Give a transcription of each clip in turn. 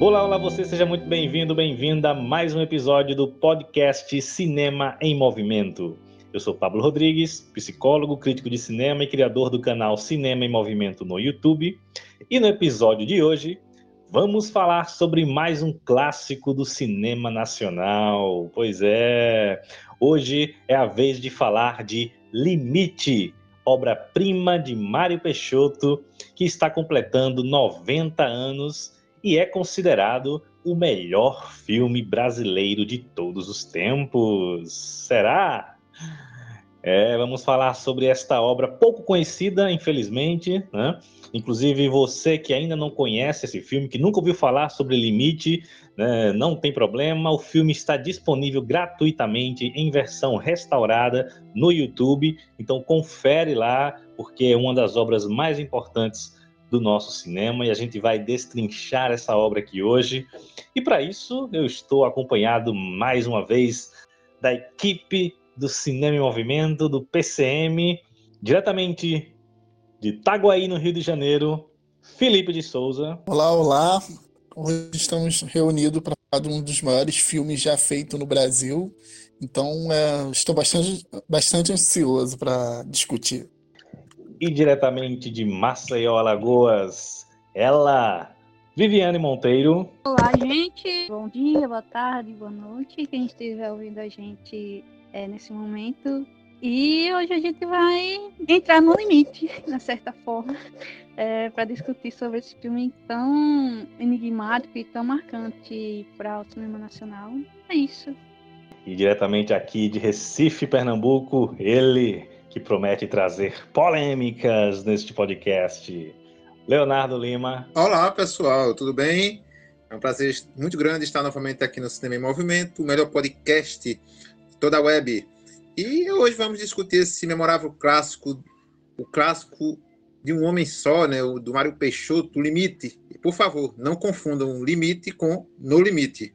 Olá, olá, você seja muito bem-vindo, bem-vinda a mais um episódio do podcast Cinema em Movimento. Eu sou Pablo Rodrigues, psicólogo, crítico de cinema e criador do canal Cinema em Movimento no YouTube. E no episódio de hoje, vamos falar sobre mais um clássico do cinema nacional. Pois é, hoje é a vez de falar de Limite, obra-prima de Mário Peixoto, que está completando 90 anos e é considerado o melhor filme brasileiro de todos os tempos. Será? É, vamos falar sobre esta obra pouco conhecida, infelizmente, né? Inclusive você que ainda não conhece esse filme, que nunca ouviu falar sobre Limite, né? não tem problema. O filme está disponível gratuitamente em versão restaurada no YouTube. Então confere lá, porque é uma das obras mais importantes do nosso cinema e a gente vai destrinchar essa obra aqui hoje. E para isso, eu estou acompanhado mais uma vez da equipe do Cinema em Movimento, do PCM, diretamente de Itaguaí, no Rio de Janeiro, Felipe de Souza. Olá, olá. Hoje estamos reunidos para falar de um dos maiores filmes já feito no Brasil. Então, é, estou bastante, bastante ansioso para discutir e diretamente de Maceió, Alagoas, ela, Viviane Monteiro. Olá, gente. Bom dia, boa tarde, boa noite. Quem estiver ouvindo a gente é, nesse momento. E hoje a gente vai entrar no limite, de certa forma, é, para discutir sobre esse filme tão enigmático e tão marcante para o cinema nacional. É isso. E diretamente aqui de Recife, Pernambuco, ele, que promete trazer polêmicas neste podcast. Leonardo Lima. Olá, pessoal, tudo bem? É um prazer muito grande estar novamente aqui no Cinema em Movimento, o melhor podcast de toda a web. E hoje vamos discutir esse memorável clássico, o clássico de um homem só, né, o do Mário Peixoto, o Limite. E, por favor, não confundam limite com no limite.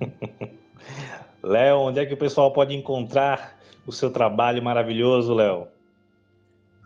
Léo, onde é que o pessoal pode encontrar o seu trabalho maravilhoso, Léo?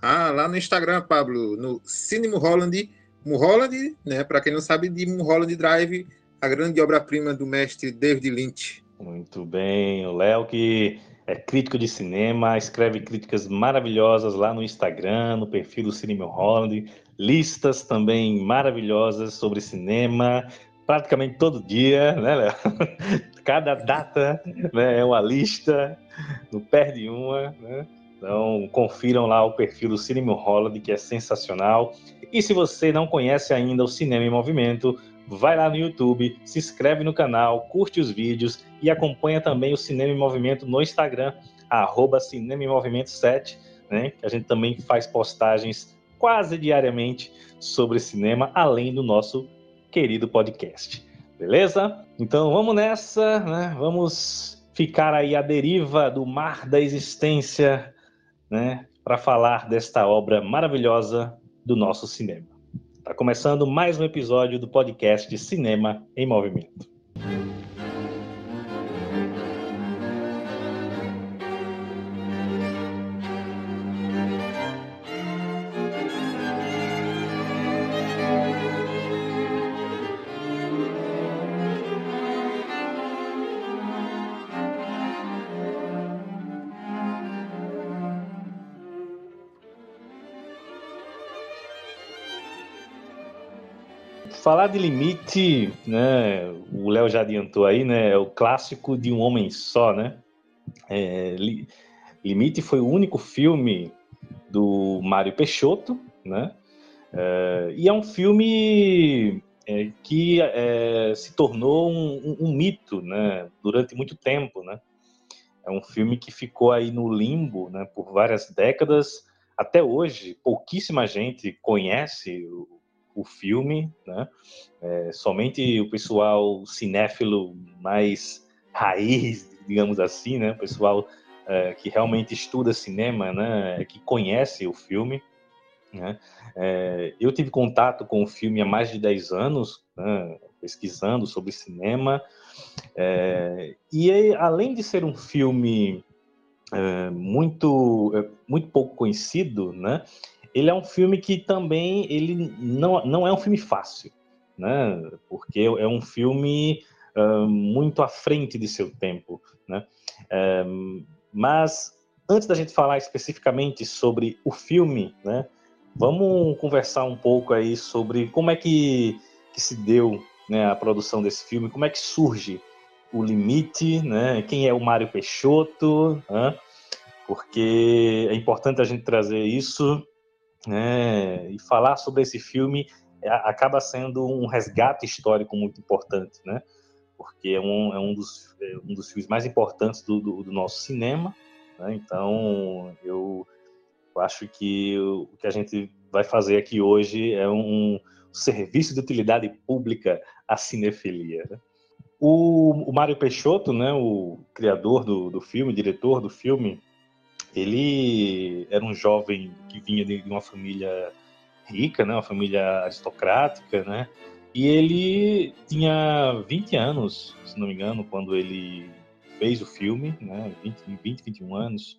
Ah, lá no Instagram, Pablo, no Cine Mulholland, Mulholland, né, para quem não sabe, de Mulholland Drive, a grande obra-prima do mestre David Lynch. Muito bem, o Léo que é crítico de cinema, escreve críticas maravilhosas lá no Instagram, no perfil do Cine Mulholland, listas também maravilhosas sobre cinema, praticamente todo dia, né, Léo? Cada data né, é uma lista, não perde uma, né? Então, confiram lá o perfil do Cinema Holland, que é sensacional. E se você não conhece ainda o Cinema em Movimento, vai lá no YouTube, se inscreve no canal, curte os vídeos e acompanha também o Cinema em Movimento no Instagram, arroba Cinema em Movimento 7, né? A gente também faz postagens quase diariamente sobre cinema, além do nosso querido podcast. Beleza? Então vamos nessa, né? Vamos ficar aí à deriva do mar da existência, né? Para falar desta obra maravilhosa do nosso cinema. Está começando mais um episódio do podcast Cinema em Movimento. De limite, né? O Léo já adiantou aí, né? É o clássico de um homem só, né? É, limite foi o único filme do Mário Peixoto, né? É, e é um filme é, que é, se tornou um, um, um, mito, né? Durante muito tempo, né? É um filme que ficou aí no limbo, né? Por várias décadas. Até hoje, pouquíssima gente conhece o o filme, né? É, somente o pessoal cinéfilo mais raiz, digamos assim, né? O pessoal é, que realmente estuda cinema, né? Que conhece o filme, né? É, eu tive contato com o filme há mais de 10 anos, né? pesquisando sobre cinema, é, e além de ser um filme é, muito, é, muito pouco conhecido, né? Ele é um filme que também ele não, não é um filme fácil. né? Porque é um filme uh, muito à frente de seu tempo, né? Uh, mas antes da gente falar especificamente sobre o filme, né? Vamos conversar um pouco aí sobre como é que, que se deu né, a produção desse filme, como é que surge o limite, né? Quem é o Mário Peixoto, né? Porque é importante a gente trazer isso, né? E falar sobre esse filme é, acaba sendo um resgate histórico muito importante, né? Porque é um, é um, dos, é um dos filmes mais importantes do, do, do nosso cinema, né? Então, eu acho que o que a gente vai fazer aqui hoje é um serviço de utilidade pública à cinefilia. Né? O, o Mário Peixoto, né, o criador do, do filme, diretor do filme, ele era um jovem que vinha de uma família rica, né, uma família aristocrática, né, e ele tinha 20 anos, se não me engano, quando ele fez o filme, né, 20, 20 21 anos.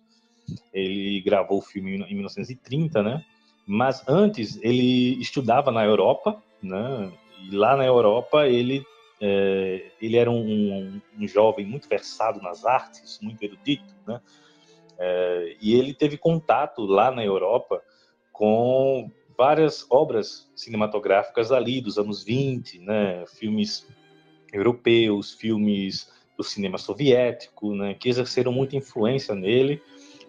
Ele gravou o filme em 1930, né, mas antes ele estudava na Europa, né, e lá na Europa ele é, ele era um, um, um, jovem muito versado nas artes, muito erudito, né? É, e ele teve contato lá na Europa com várias obras cinematográficas ali dos anos 20, né? Filmes europeus, filmes do cinema soviético, né? Que exerceram muita influência nele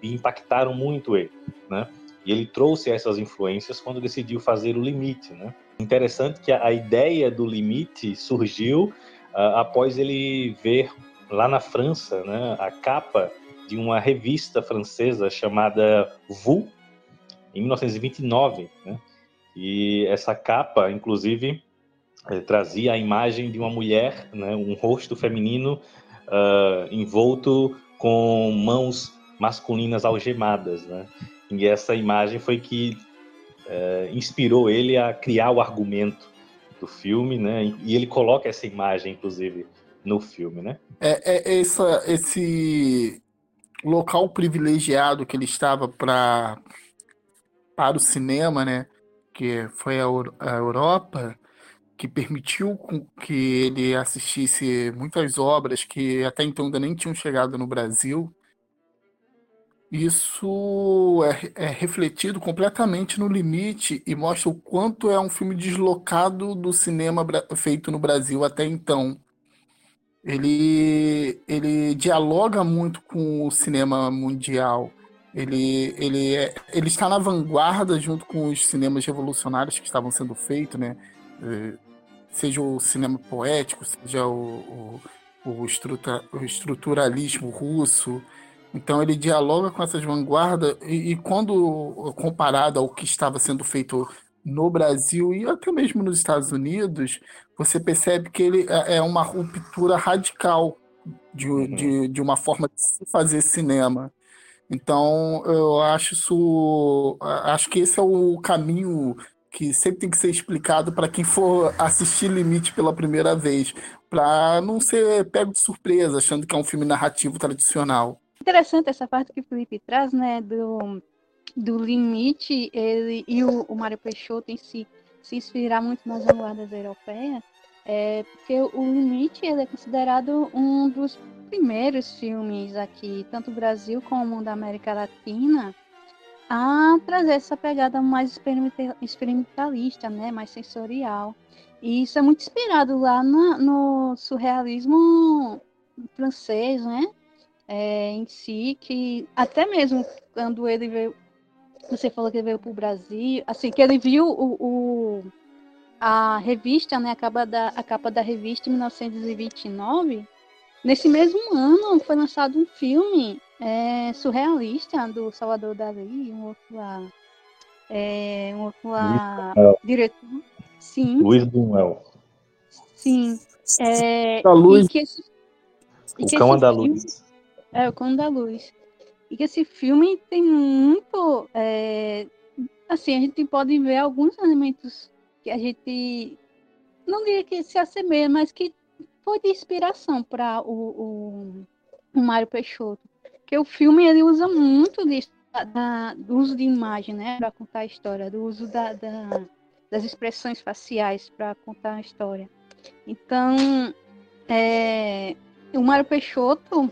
e impactaram muito ele, né? E ele trouxe essas influências quando decidiu fazer o Limite, né? Interessante que a ideia do Limite surgiu uh, após ele ver lá na França, né, a capa de uma revista francesa chamada Vous, em 1929, né? E essa capa, inclusive, eh, trazia a imagem de uma mulher, né, um rosto feminino uh, envolto com mãos masculinas algemadas, né? E essa imagem foi que é, inspirou ele a criar o argumento do filme, né? E ele coloca essa imagem, inclusive, no filme, né? É, é essa, esse local privilegiado que ele estava para para o cinema, né? Que foi a, a Europa, que permitiu que ele assistisse muitas obras que até então ainda nem tinham chegado no Brasil isso é, é, refletido completamente no limite e mostra o quanto é um filme deslocado do cinema feito no Brasil até então. Ele, ele dialoga muito com o cinema mundial. Ele, ele, é, ele está na vanguarda junto com os cinemas revolucionários que estavam sendo feitos, né? É, seja o cinema poético, seja o, o, o, o estruturalismo russo, então ele dialoga com essas vanguardas e, e, quando comparado ao que estava sendo feito no Brasil e até mesmo nos Estados Unidos, você percebe que ele é, é uma ruptura radical de, uhum. de, de uma forma de se fazer cinema. Então eu acho isso, acho que esse é o caminho que sempre tem que ser explicado para quem for assistir Limite pela primeira vez, para não ser pego de surpresa achando que é um filme narrativo tradicional interessante essa parte que o Felipe traz, né, do, do limite, ele e o, o Mário Peixoto em si se inspirar muito nas vanguardas europeias, é, porque o Limite ele é considerado um dos primeiros filmes aqui, tanto do Brasil como da América Latina, a trazer essa pegada mais experimentalista, né, mais sensorial. E isso é muito inspirado lá no, no surrealismo francês, né? é, em si, que até mesmo quando ele veio, você falou que ele veio para o Brasil, assim, que ele viu o, o, a revista, né, a capa, da, a capa da revista em 1929, nesse mesmo ano foi lançado um filme é, surrealista do Salvador Dali, um outro lá, é, um outro lá, diretor. Sim. Luiz Buñuel. Sim. É, a luz. Que esse, o cão andaluz. É, o Cão da Luz. E que esse filme tem muito. É, assim, a gente pode ver alguns elementos que a gente. Não diria que se assemelha, mas que foi de inspiração para o, o, o Mário Peixoto. Porque o filme ele usa muito disso, da, do uso de imagem, né? Para contar a história, do uso da, da das expressões faciais para contar a história. Então, é, o Mário Peixoto,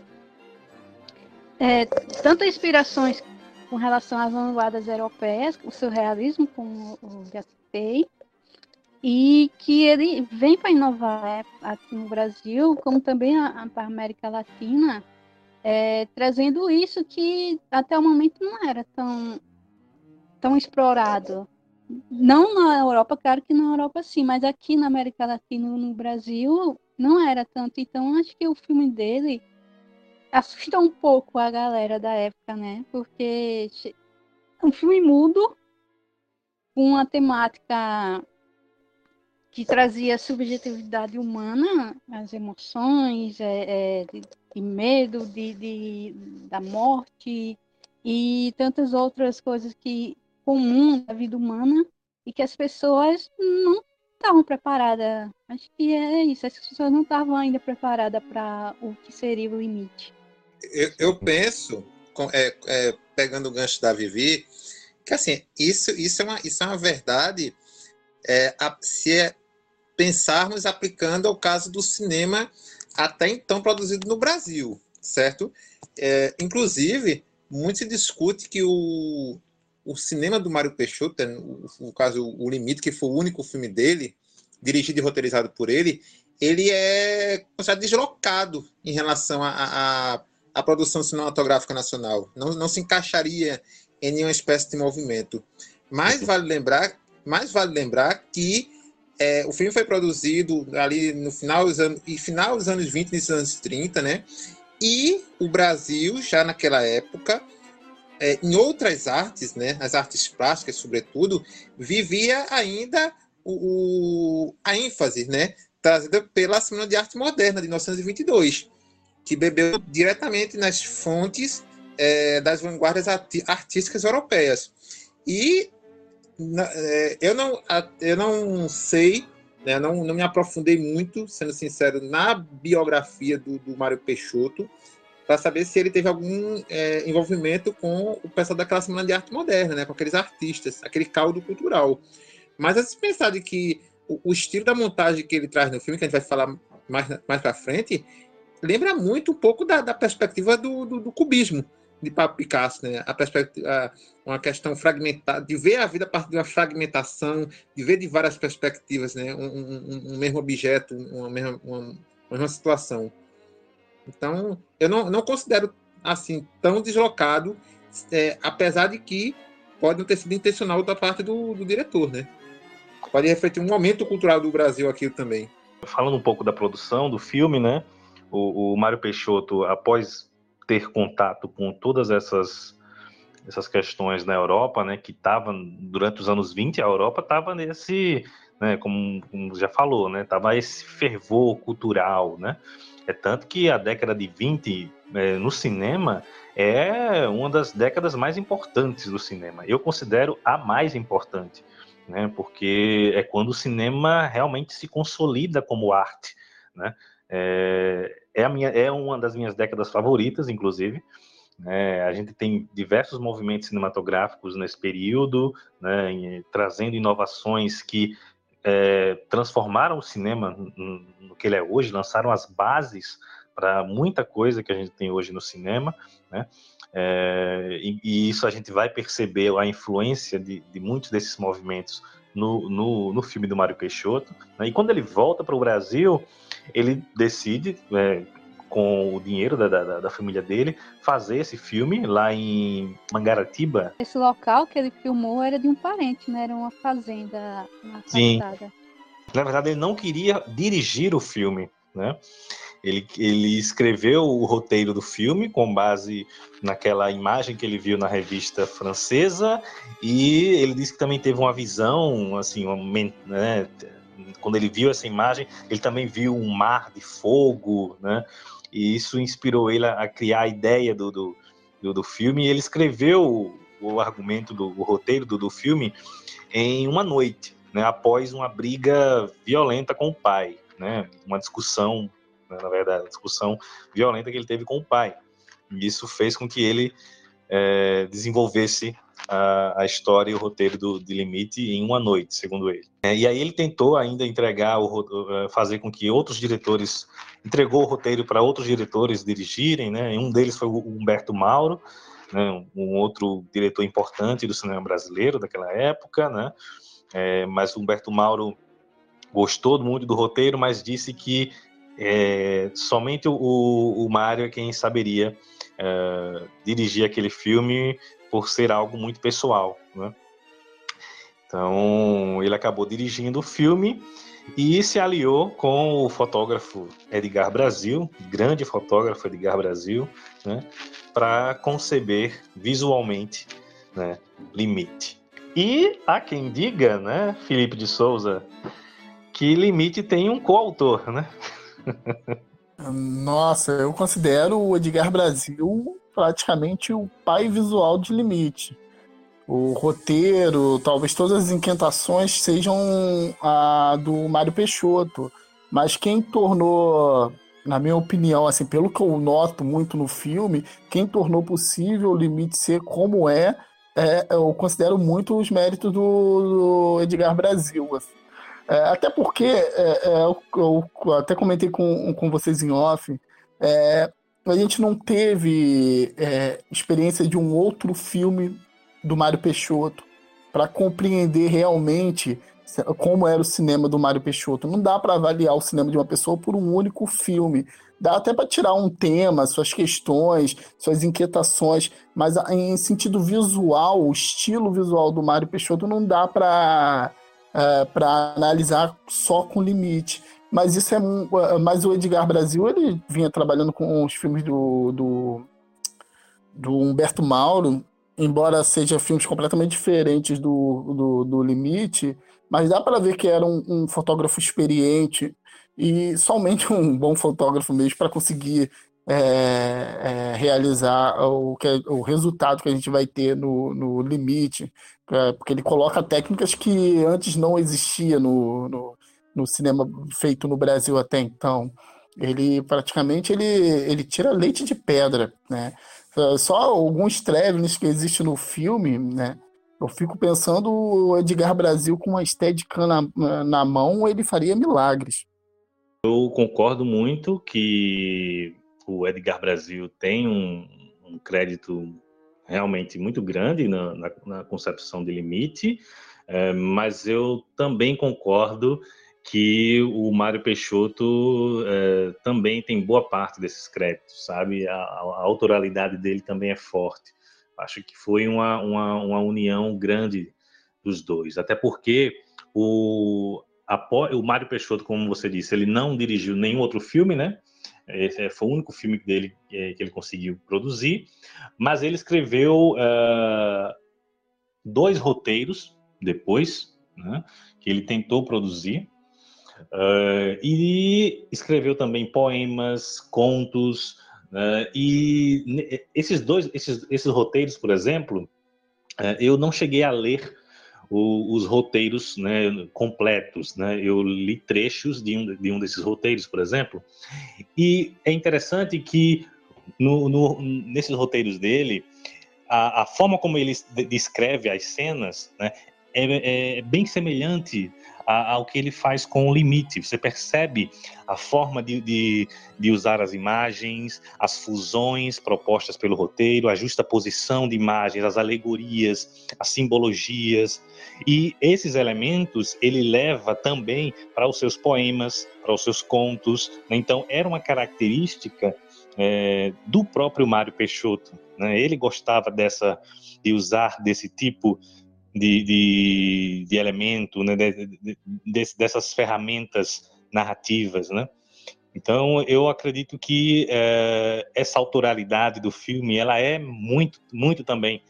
é, tanto inspirações com relação às vanguardas europeias, o surrealismo, como eu já citei, e que ele vem para inovar aqui no Brasil, como também para a América Latina, é, trazendo isso que até o momento não era tão, tão explorado. Não na Europa, claro que na Europa sim, mas aqui na América Latina, no Brasil, não era tanto. Então, acho que o filme dele assusta um pouco a galera da época, né? Porque um filme mudo, com uma temática que trazia subjetividade humana, as emoções, é, é, de, de, medo, de, de, da morte e tantas outras coisas que comum da vida humana e que as pessoas não estavam preparadas. Acho que é isso, as pessoas não estavam ainda preparadas para o que seria o limite. Eu, eu penso, é, é, pegando o gancho da Vivi, que assim, isso, isso, é, uma, isso é uma verdade é, se é pensarmos aplicando ao caso do cinema até então produzido no Brasil, certo? É, inclusive, muito se discute que o, o cinema do Mário Peixoto, no, no caso O Limite, que foi o único filme dele, dirigido e roteirizado por ele, ele é considerado deslocado em relação à produção cinematográfica nacional. Não, não se encaixaria em nenhuma espécie de movimento. Mas vale lembrar, mais vale lembrar que é, o filme foi produzido ali no final dos anos, final dos anos 20 e anos 30, né? E o Brasil, já naquela época, é, em outras artes, né, as artes plásticas, sobretudo, vivia ainda o, o, a ênfase né, trazida pela Semana de Arte Moderna de 1922, que bebeu diretamente nas fontes é, das vanguardas artísticas europeias. E é, eu, não, eu não sei, né, não, não me aprofundei muito, sendo sincero, na biografia do, do Mário Peixoto, para saber se ele teve algum é, envolvimento com o pessoal daquela Semana de Arte Moderna, né, com aqueles artistas, aquele caldo cultural. Mas se pensar de que o, o, estilo da montagem que ele traz no filme, que a gente vai falar mais, mais para frente, lembra muito um pouco da, da perspectiva do, do, do cubismo, de Pablo Picasso, né? A perspectiva, uma questão fragmentada, de ver a vida a partir de uma fragmentação, de ver de várias perspectivas, né? Um, um, um mesmo objeto, uma mesma, uma, uma mesma situação. Então, eu não, não considero assim tão deslocado, é, apesar de que pode não ter sido intencional da parte do, do diretor, né? Pode refletir um momento cultural do Brasil aqui também. Falando um pouco da produção do filme, né? O, o Mário Peixoto, após ter contato com todas essas essas questões na Europa, né, que estavam durante os anos 20, a Europa estava nesse, né, como, como, já falou, né, tava esse fervor cultural, né? É tanto que a década de 20 é, no cinema é uma das décadas mais importantes do cinema. Eu considero a mais importante, né? Porque é quando o cinema realmente se consolida como arte, né? É, é, a minha, é uma das minhas décadas favoritas, inclusive. É, a gente tem diversos movimentos cinematográficos nesse período, né, em, trazendo inovações que é, transformaram o cinema no, que ele é hoje, lançaram as bases para muita coisa que a gente tem hoje no cinema, né? É, e, e, isso a gente vai perceber a influência de, de muitos desses movimentos no, no, no, filme do Mário Peixoto. Né? E quando ele volta para o Brasil, ele decide, é, com o dinheiro da, da, da, família dele, fazer esse filme lá em Mangaratiba. Esse local que ele filmou era de um parente, né? Era uma fazenda na Sim. Na verdade, ele não queria dirigir o filme, né? Ele, ele escreveu o roteiro do filme com base naquela imagem que ele viu na revista francesa e ele disse que também teve uma visão, assim, uma, né, quando ele viu essa imagem, ele também viu um mar de fogo, né? E isso inspirou ele a, criar a ideia do, do, do, do filme. E ele escreveu o, argumento do o roteiro do, do filme em uma noite, né? Após uma briga violenta com o pai, né? Uma discussão, né, na verdade, uma discussão violenta que ele teve com o pai. E isso fez com que ele é, desenvolvesse a, a história e o roteiro do, de Limite em uma noite, segundo ele. É, e aí ele tentou ainda entregar, o, fazer com que outros diretores, entregou o roteiro para outros diretores dirigirem, né? um deles foi o Humberto Mauro, né? um outro diretor importante do cinema brasileiro daquela época, né? É, mas Humberto Mauro gostou muito do roteiro, mas disse que é, somente o, o Mário é quem saberia é, dirigir aquele filme por ser algo muito pessoal, né? Então, ele acabou dirigindo o filme e se aliou com o fotógrafo Edgar Brasil, grande fotógrafo Edgar Brasil, né, para conceber visualmente né, Limite. E há quem diga, né, Felipe de Souza, que Limite tem um coautor, né? Nossa, eu considero o Edgar Brasil praticamente o pai visual de Limite. O roteiro, talvez todas as inquietações sejam a do Mário Peixoto. Mas quem tornou, na minha opinião, assim, pelo que eu noto muito no filme, quem tornou possível o Limite ser como é, é eu considero muito os méritos do, do Edgar Brasil. Assim. É, até porque, é, é, eu, eu, até comentei com, com vocês em off, é, a gente não teve é, experiência de um outro filme do Mário Peixoto para compreender realmente como era o cinema do Mário Peixoto. Não dá para avaliar o cinema de uma pessoa por um único filme. Dá até para tirar um tema, suas questões, suas inquietações, mas em sentido visual, o estilo visual do Mário Peixoto não dá para é, para analisar só com limite. Mas isso é. Mas o Edgar Brasil ele vinha trabalhando com os filmes do, do, do Humberto Mauro, embora sejam filmes completamente diferentes do, do, do Limite, mas dá para ver que era um, um, fotógrafo experiente e somente um bom fotógrafo mesmo para conseguir é, é, realizar o, que, é, o resultado que a gente vai ter no, no Limite, porque ele coloca técnicas que antes não existia no, no no cinema feito no Brasil até então. Ele praticamente ele, ele tira leite de pedra, né? Só alguns travelings que existem no filme, né? Eu fico pensando o Edgar Brasil com uma estética na, na mão, ele faria milagres. Eu concordo muito que o Edgar Brasil tem um, um crédito realmente muito grande na, na, na concepção de limite, é, mas eu também concordo que o Mário Peixoto é, também tem boa parte desses créditos, sabe? A, a, autoralidade dele também é forte. Acho que foi uma, uma, uma união grande dos dois, até porque o, a, o Mário Peixoto, como você disse, ele não dirigiu nenhum outro filme, né? Esse foi o único filme dele que ele conseguiu produzir, mas ele escreveu uh, dois roteiros depois, né, que ele tentou produzir, Uh, e escreveu também poemas, contos, uh, e esses dois, esses, esses roteiros, por exemplo, uh, eu não cheguei a ler o, os roteiros né, completos, né? Eu li trechos de um, de um desses roteiros, por exemplo, e é interessante que no, no, nesses roteiros dele, a, a, forma como ele descreve as cenas né, é, é bem semelhante ao que ele faz com o limite. Você percebe a forma de, de, de, usar as imagens, as fusões propostas pelo roteiro, a justa posição de imagens, as alegorias, as simbologias. E esses elementos ele leva também para os seus poemas, para os seus contos. Então, era uma característica é, do próprio Mário Peixoto. Né? Ele gostava dessa de usar desse tipo de, de, de elemento, né, de, de, dessas ferramentas narrativas, né? Então, eu acredito que é, essa autoralidade do filme, ela é muito, muito também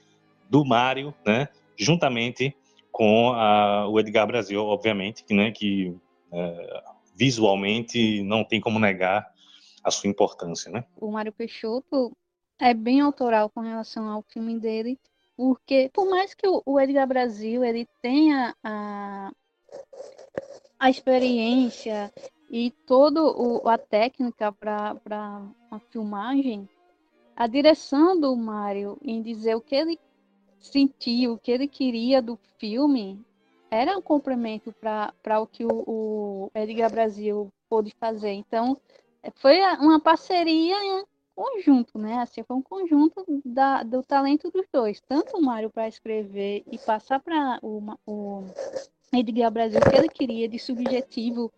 do Mário, né? Juntamente com a, o Edgar Brasil, obviamente, que, né, que é, visualmente não tem como negar a sua importância, né? O Mário Peixoto é bem autoral com relação ao filme dele, porque, por mais que o Edgar Brasil ele tenha a, a experiência e toda a técnica para a filmagem, a direção do Mário em dizer o que ele sentiu, o que ele queria do filme, era um complemento para o que o, o Edgar Brasil pôde fazer. Então, foi uma parceria conjunto, né? Assim, foi um conjunto da, do talento dos dois. Tanto o Mário para escrever e passar para o, o Edgar Brasil que ele queria de subjetivo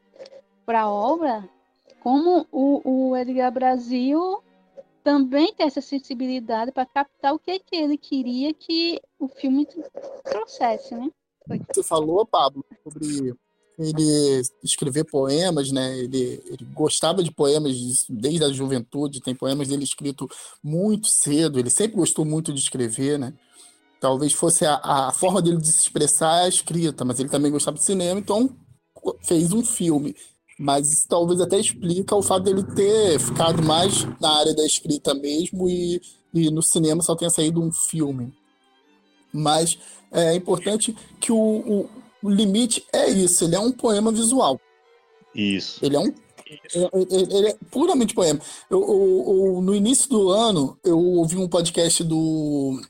para a obra, como o, o Edgar Brasil também tem essa sensibilidade para captar o que, que ele queria que o filme trouxesse, né? Você falou, Pablo, sobre ele escrever poemas, né? Ele, ele gostava de poemas desde a juventude, tem poemas dele escrito muito cedo, ele sempre gostou muito de escrever, né? Talvez fosse a, a forma dele de se expressar a escrita, mas ele também gostava de cinema, então fez um filme. Mas isso talvez até explica o fato dele ter ficado mais na área da escrita mesmo e, e no cinema só tenha saído um filme. Mas é importante que o, o, o limite é isso, ele é um poema visual. Isso. Ele é um é, ele, ele é puramente poema. Eu, eu, eu, no início do ano, eu ouvi um podcast do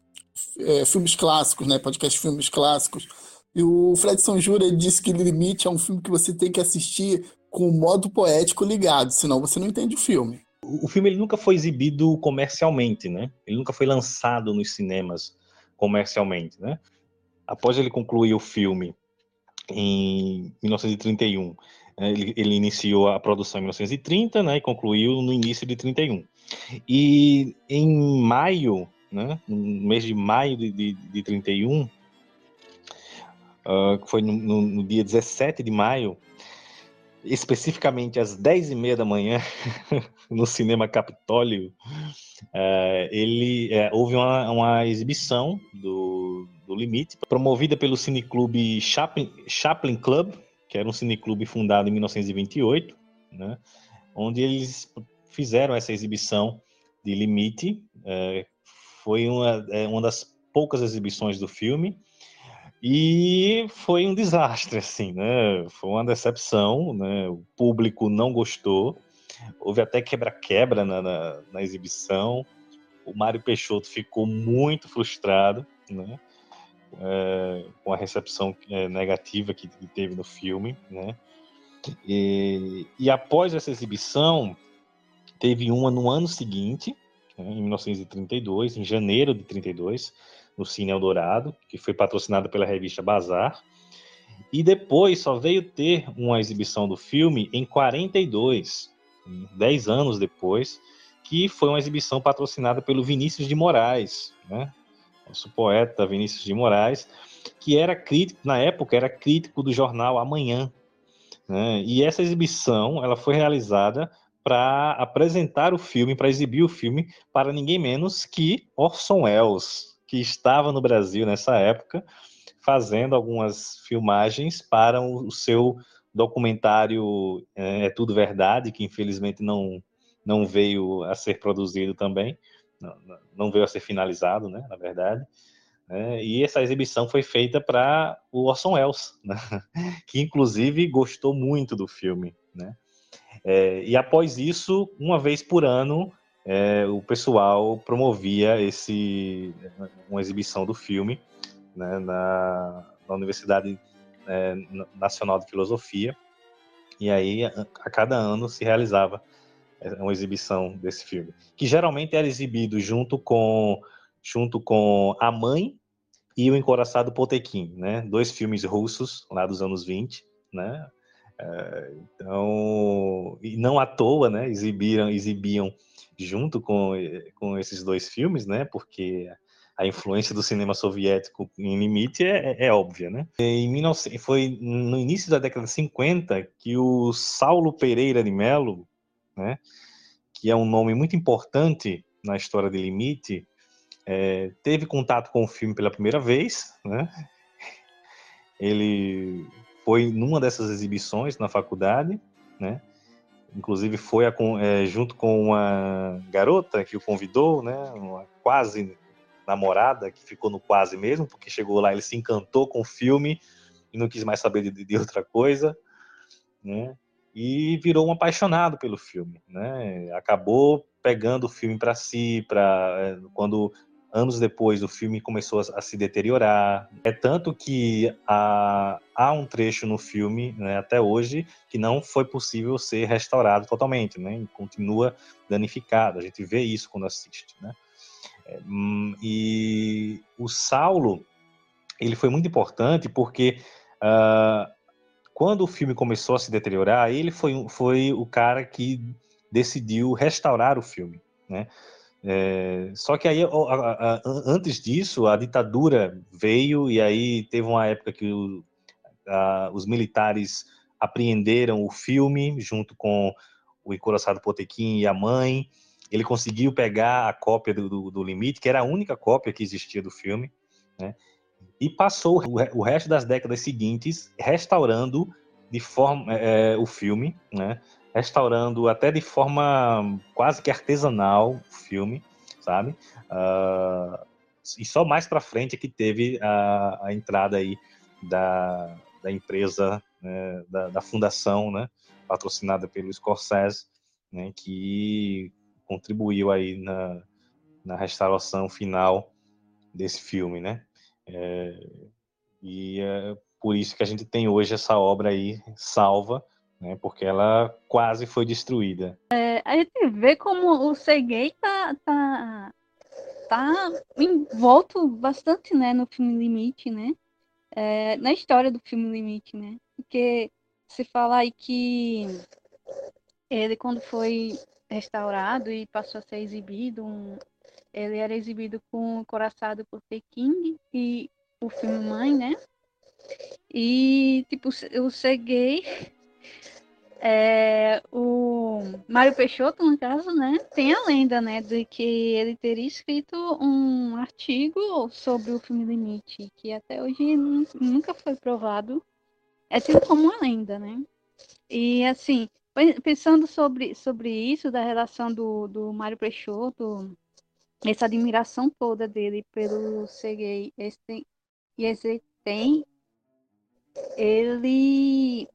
é, Filmes Clássicos, né? Podcast Filmes Clássicos. E o Fred São Jura disse que Limite é um filme que você tem que assistir com o modo poético ligado, senão você não entende o filme. O filme ele nunca foi exibido comercialmente, né? Ele nunca foi lançado nos cinemas comercialmente, né? Após ele concluir o filme em 1931, né, ele, ele, iniciou a produção em 1930, né? E concluiu no início de 31. E em maio, né? No mês de maio de, de, de 31, uh, foi no, no, no dia 17 de maio, especificamente às 10 e meia da manhã, no Cinema Capitólio, uh, ele, uh, houve uma, uma exibição do, do, Limite, promovida pelo cineclube Chaplin, Chaplin Club, que era um cineclube fundado em 1928, né, onde eles fizeram essa exibição de Limite. Uh, foi uma, uma das poucas exibições do filme, e foi um desastre, assim, né? Foi uma decepção, né? O público não gostou. Houve até quebra-quebra na, na, na, exibição. O Mário Peixoto ficou muito frustrado, né? É, com a recepção é, negativa que, teve no filme, né? E, e, após essa exibição, teve uma no ano seguinte, né, em 1932, em janeiro de 32, no Cine Eldorado, que foi patrocinada pela revista Bazar. E depois só veio ter uma exibição do filme em 42, 10 anos depois, que foi uma exibição patrocinada pelo Vinícius de Moraes, né? Nosso poeta Vinícius de Moraes, que era crítico, na época, era crítico do jornal Amanhã. Né? E essa exibição ela foi realizada para apresentar o filme, para exibir o filme para ninguém menos que Orson Welles, que estava no Brasil nessa época, fazendo algumas filmagens para o seu documentário é, é, Tudo Verdade, que infelizmente não, não veio a ser produzido também, não, veio a ser finalizado, né, na verdade. É, e essa exibição foi feita para o Orson Welles, né, que inclusive gostou muito do filme. Né. É, e após isso, uma vez por ano, é, o pessoal promovia esse uma exibição do filme né, na, na, Universidade é, Nacional de Filosofia. E aí a, a, cada ano se realizava é, uma exibição desse filme que geralmente era exibido junto com junto com a mãe e o encoraçado Potekin, né? Dois filmes russos lá dos anos 20 né então e não à toa né exibiram exibiam junto com, com esses dois filmes, né? Porque a influência do cinema soviético em limite é, é, é óbvia, né? Em 19, foi no início da década de 50 que o Saulo Pereira de Melo, né? Que é um nome muito importante na história de Limite, é, teve contato com o filme pela primeira vez, né? Ele foi numa dessas exibições na faculdade, né? inclusive foi a, é, junto com uma garota que o convidou, né, uma quase namorada, que ficou no quase mesmo, porque chegou lá, ele se encantou com o filme e não quis mais saber de, de outra coisa, né, e virou um apaixonado pelo filme, né, acabou pegando o filme para si, para é, quando anos depois o filme começou a, se deteriorar. É tanto que há, há um trecho no filme, né, até hoje, que não foi possível ser restaurado totalmente, né, continua danificado. A gente vê isso quando assiste, né. É, hum, e o Saulo, ele foi muito importante porque uh, quando o filme começou a se deteriorar, ele foi, foi o cara que decidiu restaurar o filme, né? É, só que aí, a, a, a, antes disso, a ditadura veio e aí teve uma época que o, os militares apreenderam o filme junto com o encoraçado Potequim e a mãe. Ele conseguiu pegar a cópia do, do, do, Limite, que era a única cópia que existia do filme, né? E passou o, o resto das décadas seguintes restaurando de forma é, o filme, né? Restaurando até de forma quase que artesanal o filme, sabe? Uh, e só mais para frente é que teve a, a entrada aí da, da empresa, né, da, da, fundação, né, patrocinada pelo Scorsese, né, que contribuiu aí na, na restauração final desse filme, né? É, e é por isso que a gente tem hoje essa obra aí salva, né? Porque ela quase foi destruída. É, a gente vê como o Sergei tá, tá, tá envolto bastante, né, no filme Limite, né? É, na história do filme Limite, né? Porque se fala aí que ele quando foi restaurado e passou a ser exibido, um, ele era exibido com Coraçado por Peking e o filme Mãe, né? E, tipo, o Sergei é, o Mário Peixoto, no caso, né, tem a lenda, né, de que ele teria escrito um artigo sobre o filme Limite, que até hoje nunca foi provado. É tido como uma lenda, né? E, assim, pensando sobre, sobre isso, da relação do, do Mário Peixoto, essa admiração toda dele pelo Sergei tem ele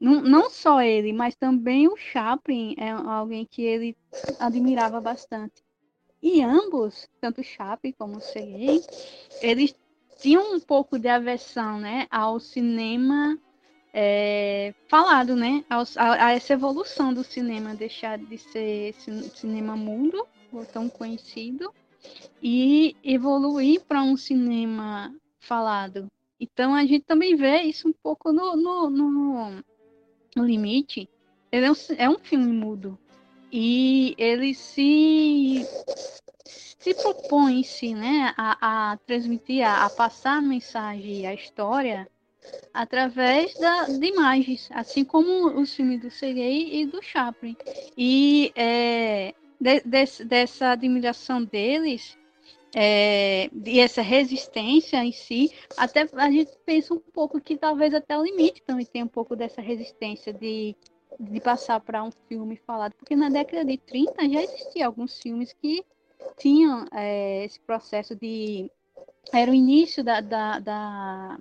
não, não só ele, mas também o Chaplin é alguém que ele admirava bastante. E ambos, tanto Chaplin como Sergei, eles tinham um pouco de aversão né, ao cinema é, falado, né, a, a, essa evolução do cinema, deixar de ser cinema mundo, ou tão conhecido, e evoluir para um cinema falado. Então a gente também vê isso um pouco no, no, no no Limite, ele é um, é um filme mudo. E ele se se propõe se né, a, a transmitir, a, a, passar a mensagem, a história, através da, de imagens, assim como os filmes do Sergei e do Chaplin. E é, de, de, dessa admiração deles, é, e essa resistência em si, até a gente pensa um pouco que talvez até o limite também tem um pouco dessa resistência de, de passar para um filme falado, porque na década de 30 já existiam alguns filmes que tinham é, esse processo de. Era o início da, da, da,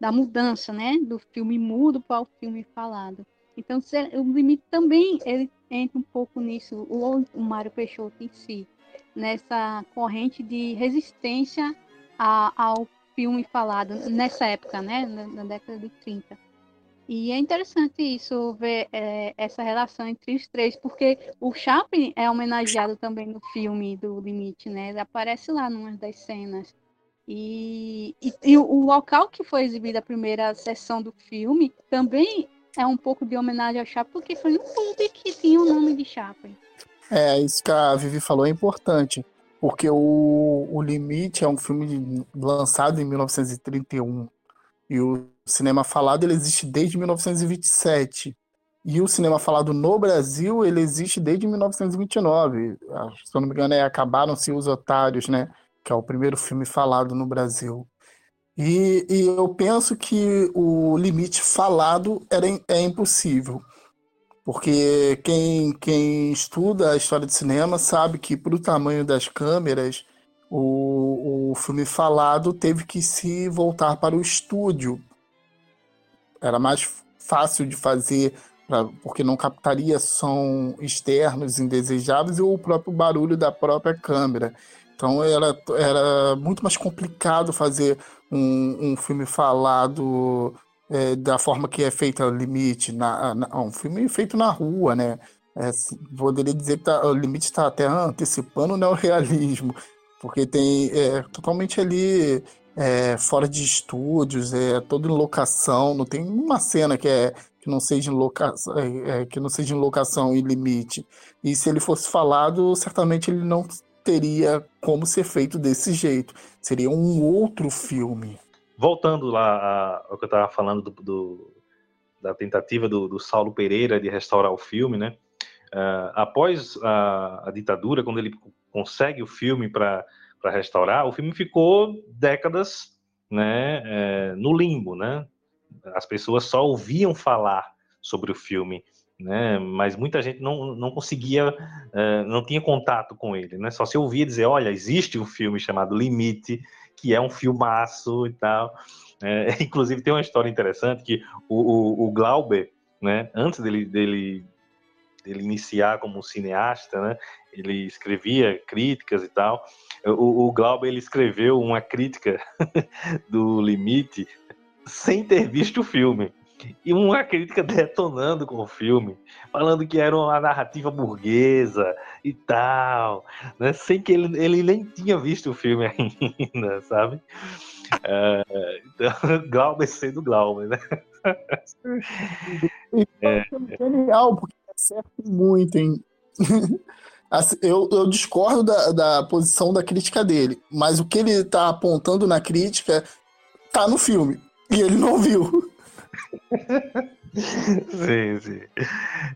da mudança, né? Do filme mudo para o filme falado. Então, o limite também ele entra um pouco nisso, o, o Mário Peixoto em si nessa corrente de resistência a, ao filme falado nessa época, né, na, na, década de 30. E é interessante isso, ver é, essa relação entre os três, porque o Chaplin é homenageado também no filme do Limite, né? Ele aparece lá numa das cenas. E, e, e, o local que foi exibida a primeira sessão do filme também é um pouco de homenagem ao Chaplin, porque foi um pub que tinha o nome de Chaplin. É, isso que a Vivi falou é importante, porque o, o Limite é um filme lançado em 1931 e o cinema falado ele existe desde 1927. E o cinema falado no Brasil, ele existe desde 1929. Ah, se eu não me engano, é Acabaram-se os Otários, né? Que é o primeiro filme falado no Brasil. E, e eu penso que o limite falado era, é impossível. Porque quem, quem estuda a história de cinema sabe que, para o tamanho das câmeras, o, o filme falado teve que se voltar para o estúdio. Era mais fácil de fazer, pra, porque não captaria som externos indesejáveis ou o próprio barulho da própria câmera. Então era, era muito mais complicado fazer um, um filme falado é, da forma que é feita o limite, na, na, um filme feito na rua, né? É, poderia dizer que tá, o limite está até antecipando o neorrealismo, porque tem é, totalmente ali é, fora de estúdios, é todo em locação, não tem uma cena que é que não seja em locação, é, é, que não seja em locação e limite. E se ele fosse falado, certamente ele não teria como ser feito desse jeito. Seria um outro filme. Voltando lá ao que eu estava falando do, do, da tentativa do, do, Saulo Pereira de restaurar o filme, né? Uh, após a, a, ditadura, quando ele consegue o filme para restaurar, o filme ficou décadas né, é, no limbo, né? As pessoas só ouviam falar sobre o filme né? Mas muita gente não, não conseguia, uh, não tinha contato com ele, né? Só se ouvia dizer, olha, existe um filme chamado Limite, que é um filmaço e tal. É, inclusive tem uma história interessante que o, o, o Glauber, né? Antes dele, dele dele iniciar como cineasta, né? Ele escrevia críticas e tal. O, o Glauber ele escreveu uma crítica do Limite sem ter visto o filme e uma crítica detonando com o filme, falando que era uma narrativa burguesa e tal, né? sem que ele, ele nem tinha visto o filme ainda, sabe? Uh, então, Glauber sendo Glauber, né? é. Genial, porque acerta muito, hein? Assim, eu, eu, discordo da, da posição da crítica dele, mas o que ele está apontando na crítica tá no filme. E ele não viu sim, sim.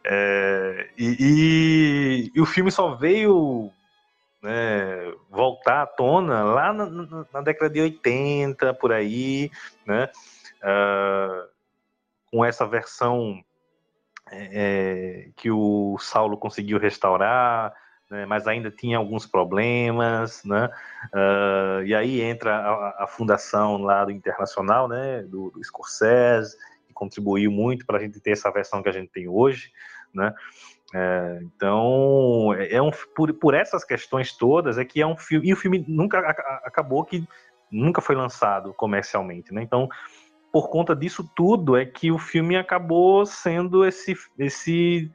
É, e, e, e, o filme só veio né, voltar à tona lá na, na, década de 80, por aí, né? Uh, com essa versão é, que o Saulo conseguiu restaurar, né, mas ainda tinha alguns problemas, né? Uh, e aí entra a, a, fundação lá do Internacional, né? Do, do Scorsese, contribuiu muito para a gente ter essa versão que a gente tem hoje, né? É, então, é, é um por, por essas questões todas é que é um filme e o filme nunca acabou que nunca foi lançado comercialmente, né? Então, por conta disso tudo é que o filme acabou sendo esse esse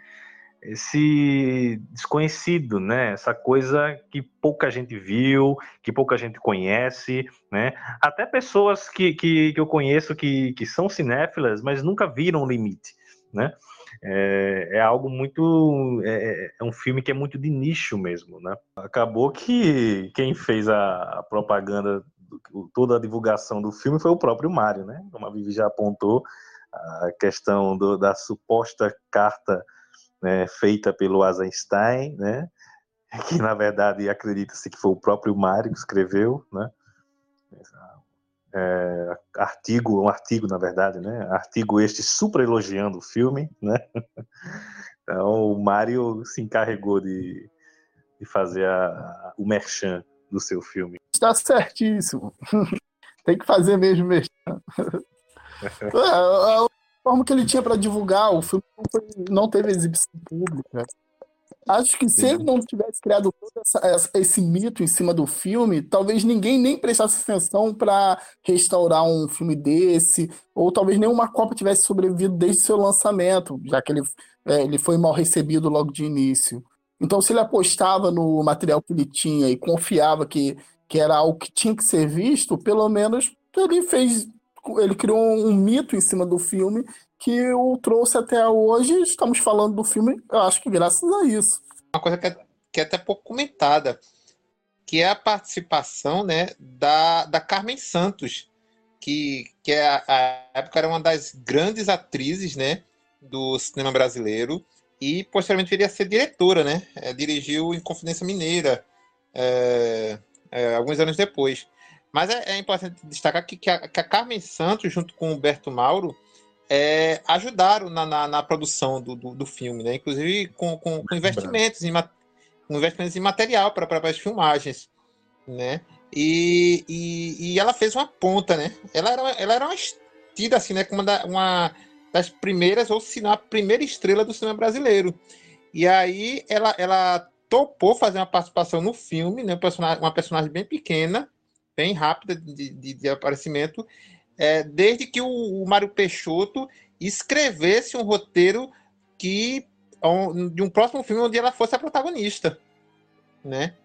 esse desconhecido, né? Essa coisa que pouca gente viu, que pouca gente conhece, né? Até pessoas que, que, que eu conheço que, que são cinéfilas, mas nunca viram o limite, né? É, é algo muito. É, é, um filme que é muito de nicho mesmo, né? Acabou que quem fez a, a propaganda, toda a divulgação do filme foi o próprio Mário, né? Como a Vivi já apontou, a questão do, da suposta carta né, feita pelo Eisenstein, né, que na verdade acredita-se que foi o próprio Mário que escreveu, né, é, artigo, um artigo na verdade, né, artigo este super elogiando o filme, né, então o Mário se encarregou de, de fazer a, a, o merchan do seu filme. Está certíssimo, tem que fazer mesmo merchan. Forma que ele tinha para divulgar, o filme não, foi, não, teve exibição pública. Acho que se ele não tivesse criado todo essa, esse mito em cima do filme, talvez ninguém nem prestasse atenção para restaurar um filme desse, ou talvez nenhuma Copa tivesse sobrevivido desde seu lançamento, já que ele, é, ele foi mal recebido logo de início. Então, se ele apostava no material que ele tinha e confiava que, que era algo que tinha que ser visto, pelo menos ele fez ele criou um mito em cima do filme que o trouxe até hoje. Estamos falando do filme, eu acho que graças a isso. Uma coisa que é, que é até pouco comentada, que é a participação né, da, da Carmen Santos, que, que é a, a época era uma das grandes atrizes né, do cinema brasileiro e posteriormente viria a ser diretora, né? É, dirigiu em Confidência Mineira é, alguns anos depois. Mas é, é importante destacar que, que, a, que, a, Carmen Santos, junto com o Berto Mauro, é, ajudaram na, na, na produção do, do, do, filme, né? inclusive com, com, com investimentos, em, com investimentos em material para as filmagens. Né? E, e, e, ela fez uma ponta, né? Ela era, ela era uma tida assim, né? Como uma, uma das primeiras, ou se não a primeira estrela do cinema brasileiro. E aí ela, ela topou fazer uma participação no filme, né? Uma personagem bem pequena, bem rápida de, de, de aparecimento, é, desde que o, o Mário Peixoto escrevesse um roteiro que de um próximo filme onde ela fosse a protagonista, né?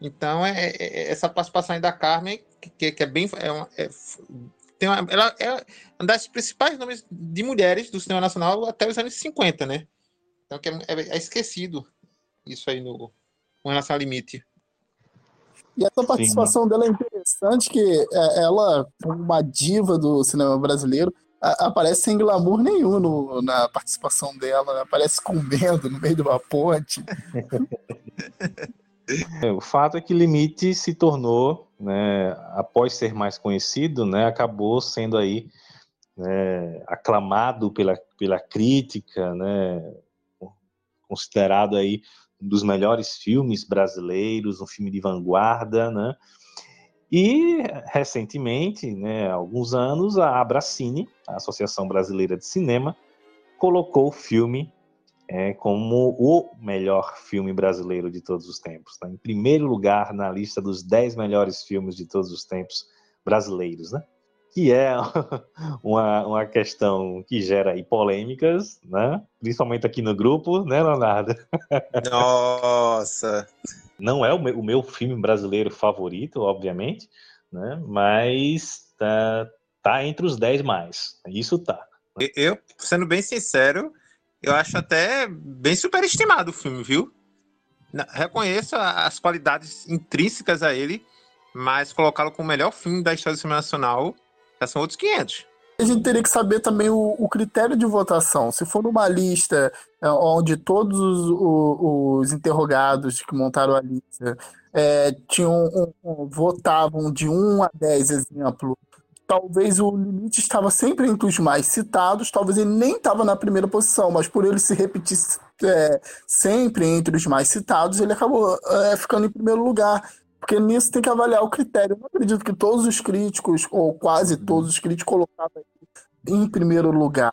Então é, é, é essa participação da Carmen que, que, é bem é uma, é, tem uma, ela é uma das principais nomes de mulheres do cinema nacional até os anos 50, né? Então é, é, é esquecido isso aí no com relação ao limite. E essa participação Sim. dela é interessante, que é, ela, uma diva do cinema brasileiro, aparece sem glamour nenhum no, na participação dela, aparece comendo no meio de uma ponte. É, o fato é que Limite se tornou, né, após ser mais conhecido, né, acabou sendo aí né, aclamado pela, pela crítica, né, considerado aí um dos melhores filmes brasileiros, um filme de vanguarda, né? E recentemente, né, há alguns anos, a Abracine, a Associação Brasileira de Cinema, colocou o filme é, como o melhor filme brasileiro de todos os tempos. Tá? Em primeiro lugar na lista dos 10 melhores filmes de todos os tempos brasileiros, né? que é uma, uma questão que gera aí polêmicas, né? Principalmente aqui no grupo, né, Leonardo? Nossa! Não é o meu, o meu filme brasileiro favorito, obviamente, né? Mas tá, tá entre os 10 mais. Isso tá. Eu, sendo bem sincero, eu acho até bem superestimado o filme, viu? Reconheço as qualidades intrínsecas a ele, mas colocá-lo como o melhor filme da história do cinema nacional já são outros 500. A gente teria que saber também o, o critério de votação. Se for numa lista é, onde todos os, os, os, interrogados que montaram a lista é, tinham, um, um, votavam de 1 a 10, exemplo, talvez o limite estava sempre entre os mais citados, talvez ele nem estava na primeira posição, mas por ele se repetir é, sempre entre os mais citados, ele acabou é, ficando em primeiro lugar. Porque nisso tem que avaliar o critério. Eu não acredito que todos os críticos, ou quase todos os críticos, colocavam em primeiro lugar.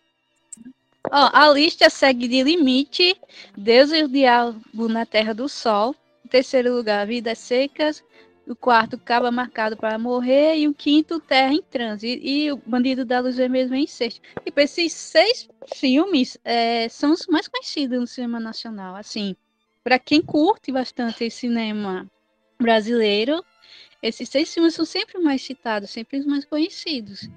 Oh, a lista segue de limite, Deus e o Diabo na Terra do Sol. Em terceiro lugar, Vidas Secas. O quarto, Caba Marcado para Morrer. E o quinto, Terra em Trânsito. E, e o Bandido da Luz Vermelha em sexto. Tipo, esses seis filmes é, são os mais conhecidos no cinema nacional. Assim, para quem curte bastante cinema brasileiro, esses seis filmes são sempre mais citados, sempre os mais conhecidos.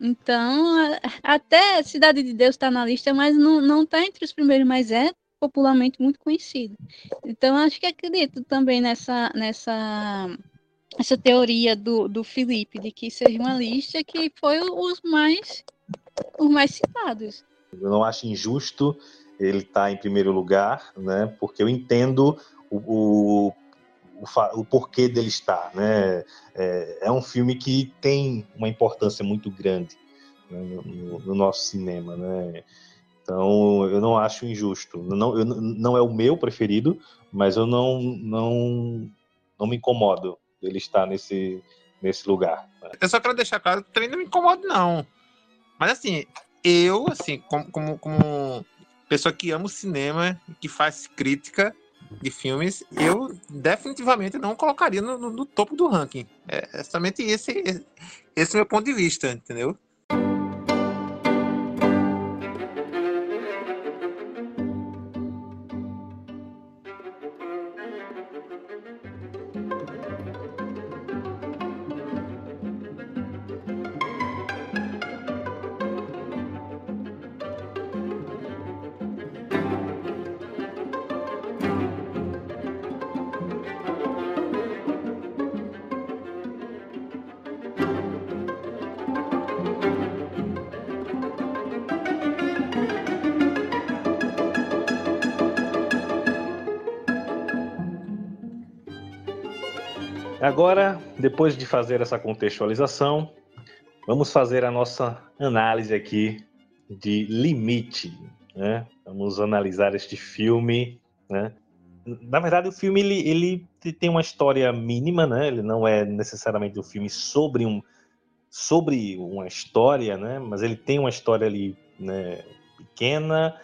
Então, até Cidade de Deus está na lista, mas não está entre os primeiros, mas é popularmente muito conhecido. Então, acho que acredito também nessa, nessa essa teoria do, do Felipe, de que seja uma lista que foi os mais, os mais citados. Eu não acho injusto ele estar tá em primeiro lugar, né? Porque eu entendo o, o o, o porquê dele estar, né? É, é, um filme que tem uma importância muito grande né, no, no, nosso cinema, né? Então eu não acho injusto. Não, eu, não é o meu preferido, mas eu não não não me incomodo dele estar nesse nesse lugar. Né? Eu só quero deixar claro que também não me incomodo não. Mas assim, eu assim como, como, como pessoa que ama o cinema, que faz crítica, de filmes, eu definitivamente não colocaria no, no, no topo do ranking. É, é somente esse, esse meu ponto de vista, entendeu? Agora, depois de fazer essa contextualização, vamos fazer a nossa análise aqui de limite. Né? Vamos analisar este filme. Né? Na verdade, o filme ele, ele tem uma história mínima, né? ele não é necessariamente um filme sobre, um, sobre uma história, né? mas ele tem uma história ali né, pequena,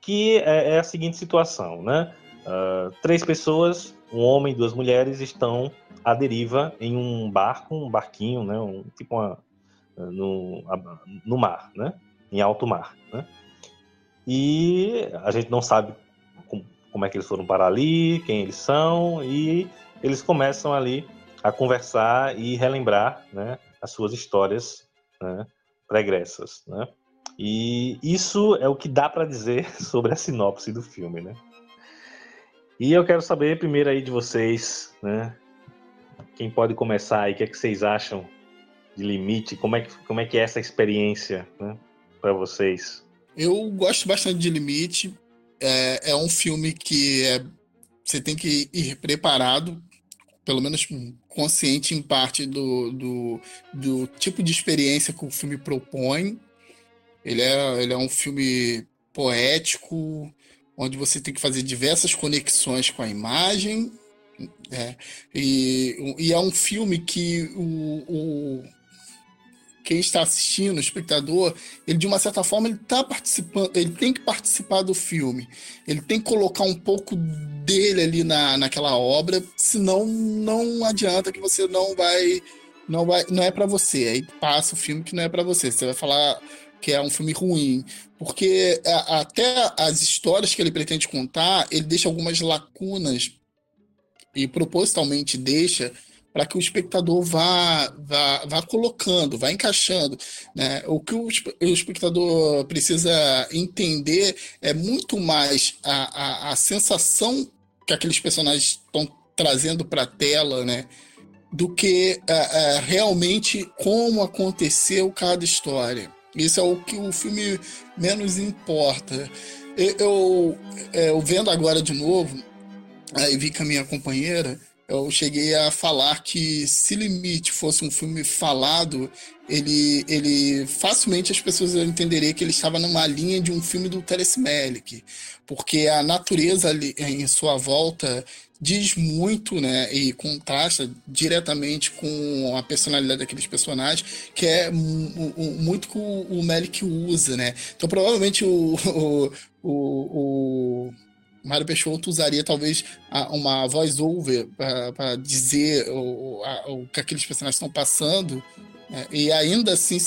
que é, é a seguinte situação. Né? Uh, três pessoas, um homem e duas mulheres, estão à deriva em um barco, um barquinho, né? Um, tipo uma, no, no mar, né? Em alto mar, né? E a gente não sabe como, como é que eles foram para ali, quem eles são, e eles começam ali a conversar e relembrar, né? As suas histórias né, pregressas, né? E isso é o que dá para dizer sobre a sinopse do filme, né? E eu quero saber primeiro aí de vocês, né? Quem pode começar aí? O que, é que vocês acham de limite? Como é que, como é, que é essa experiência né, para vocês? Eu gosto bastante de Limite. É, é um filme que é, você tem que ir preparado, pelo menos consciente em parte do, do, do tipo de experiência que o filme propõe. Ele é, ele é um filme poético, onde você tem que fazer diversas conexões com a imagem. É, e, e é um filme que o, o, quem está assistindo, o espectador, ele de uma certa forma ele tá participando, ele tem que participar do filme. Ele tem que colocar um pouco dele ali na, naquela obra, senão não adianta que você não vai não vai não é para você. Aí passa o filme que não é para você. Você vai falar que é um filme ruim, porque a, até as histórias que ele pretende contar, ele deixa algumas lacunas e propositalmente deixa para que o espectador vá, vá, vá colocando, vá encaixando. Né? O que o, o espectador precisa entender é muito mais a, a, a sensação que aqueles personagens estão trazendo para a tela, né? do que uh, uh, realmente como aconteceu cada história. Isso é o que o filme menos importa. Eu, eu, é, eu vendo agora de novo, aí vi com a minha companheira, eu cheguei a falar que se Limite fosse um filme falado, ele, ele facilmente as pessoas entenderiam que ele estava numa linha de um filme do Terence Malick, porque a natureza ali, em sua volta diz muito, né, e contrasta diretamente com a personalidade daqueles personagens, que é muito que o, o Melick usa, né? Então provavelmente o, o, o, Mário Peixoto usaria talvez uma voice-over para dizer o, o, que aqueles personagens estão passando, né? e ainda assim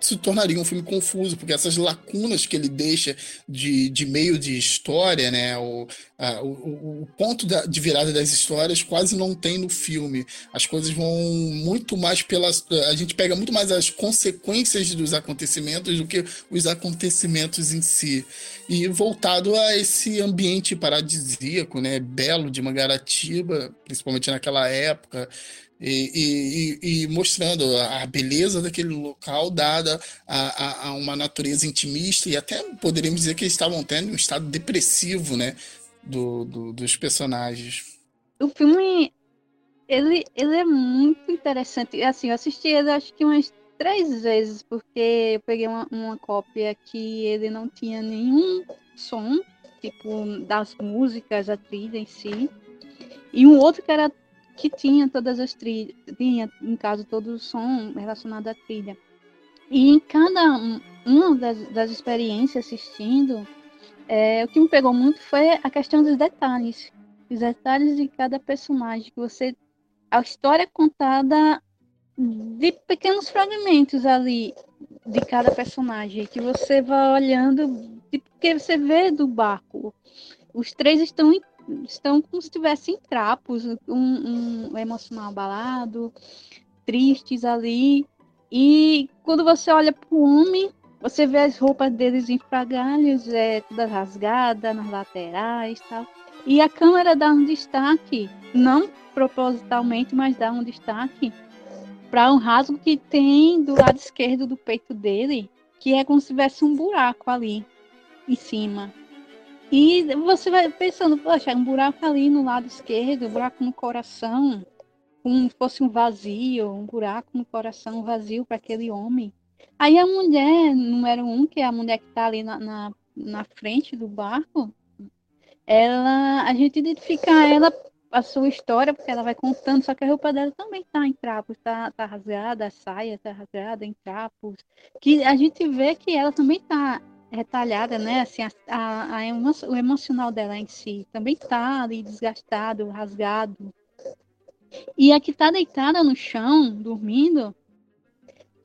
se tornaria um filme confuso, porque essas lacunas que ele deixa de, de meio de história, né, a, o, o, ponto da, de virada das histórias quase não tem no filme. As coisas vão muito mais pelas. A gente pega muito mais as consequências dos acontecimentos do que os acontecimentos em si. E voltado a esse ambiente paradisíaco, né, belo de Mangaratiba, principalmente naquela época, e, e, e, mostrando a beleza daquele local dada a, a, a, uma natureza intimista e até poderíamos dizer que eles estavam tendo um estado depressivo, né, do, do, dos personagens. O filme, ele, ele é muito interessante. Assim, eu assisti ele acho que umas três vezes, porque eu peguei uma, uma cópia que ele não tinha nenhum som, tipo, das músicas, a trilha em si. E um outro que era que tinha todas as trilhas, tinha, em caso, todo o som relacionado à trilha. E em cada uma das, das experiências assistindo, é, o que me pegou muito foi a questão dos detalhes. Os detalhes de cada personagem, que você. A história é contada de pequenos fragmentos ali de cada personagem, que você vai olhando, porque você vê do barco. Os três estão em estão como se estivessem trapos, um, um emocional abalado, tristes ali. E quando você olha para o homem, você vê as roupas deles em fragalhos, é, toda rasgada nas laterais tal. E a câmera dá um destaque, não propositalmente, mas dá um destaque para um rasgo que tem do lado esquerdo do peito dele, que é como se tivesse um buraco ali em cima. E você vai pensando, poxa, um buraco ali no lado esquerdo, um buraco no coração, como se fosse um vazio, um buraco no coração, um vazio para aquele homem. Aí a mulher, número um, que é a mulher que está ali na, na, na, frente do barco, ela, a gente identifica ela, a sua história, porque ela vai contando, só que a roupa dela também está em trapos, está tá rasgada, a saia está rasgada em trapos, que a gente vê que ela também está retalhada, né? Assim, a, a, a emo, o emocional dela em si também está ali desgastado, rasgado. E a que está deitada no chão, dormindo,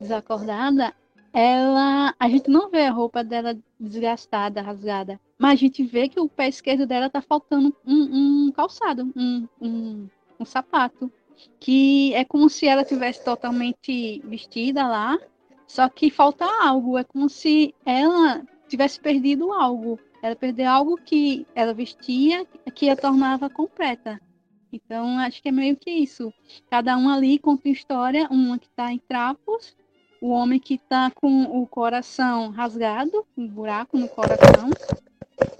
desacordada, ela, a gente não vê a roupa dela desgastada, rasgada, mas a gente vê que o pé esquerdo dela tá faltando um, um calçado, um, um, um sapato, que é como se ela tivesse totalmente vestida lá, só que falta algo, é como se ela tivesse perdido algo. Ela perdeu algo que ela vestia, que a tornava completa. Então, acho que é meio que isso. Cada um ali conta uma história, uma que está em trapos, o homem que está com o coração rasgado, um buraco no coração,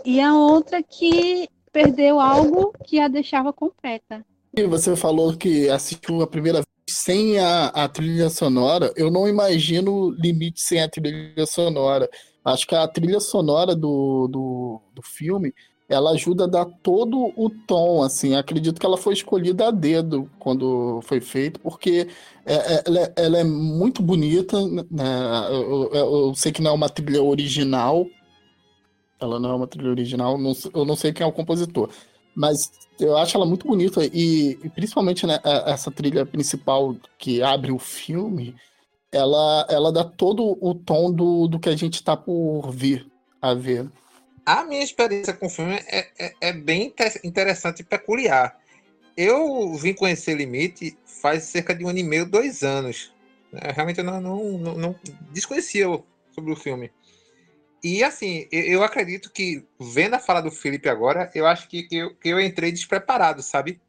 e a outra que perdeu algo que a deixava completa. Você falou que assistiu a primeira vez sem a, a trilha sonora. Eu não imagino limite sem a trilha sonora. Acho que a trilha sonora do, do, do filme ela ajuda a dar todo o tom, assim. Acredito que ela foi escolhida a dedo quando foi feito, porque é, é, ela, é, ela, é muito bonita. Né? Eu, eu, eu, sei que não é uma trilha original. Ela não é uma trilha original, não, eu não sei quem é o compositor. Mas eu acho ela muito bonita, e, e principalmente né, essa trilha principal que abre o filme, ela, ela dá todo o tom do, do que a gente está por vir a ver. A minha experiência com o filme é, é, é bem interessante e peculiar. Eu vim conhecer Limite faz cerca de um ano e meio, dois anos. É, realmente eu não, não, não, não desconhecia sobre o filme. E assim, eu, eu, acredito que, vendo a fala do Felipe agora, eu acho que, que, eu, que eu entrei despreparado, sabe?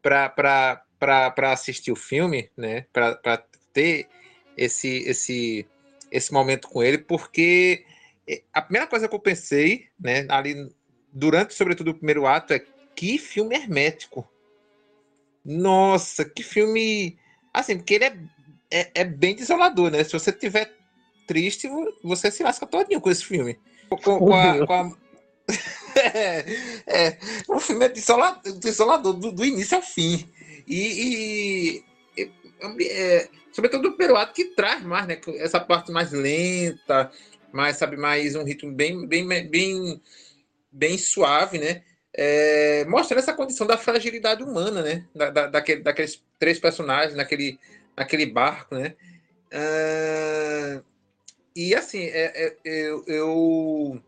Para assistir o filme, né? Para ter esse, esse, esse momento com ele, porque a primeira coisa que eu pensei, né, ali durante, sobretudo, o primeiro ato, é que filme hermético. Nossa, que filme. Assim, porque ele é, é, é bem desolador, né? Se você tiver triste, você se lasca todinho com esse filme. Com, com a, com a... é, é, o filme é desolador, desolador do, do início ao fim. E, e é, sobretudo o primeiro ato que traz mais, né? Essa parte mais lenta, mais, sabe, mais um ritmo bem, bem, bem, bem suave, né? É, mostrando essa condição da fragilidade humana, né? Da, da, daquele, daqueles três personagens naquele, naquele barco, né? Uh, e assim, é, é, eu, eu,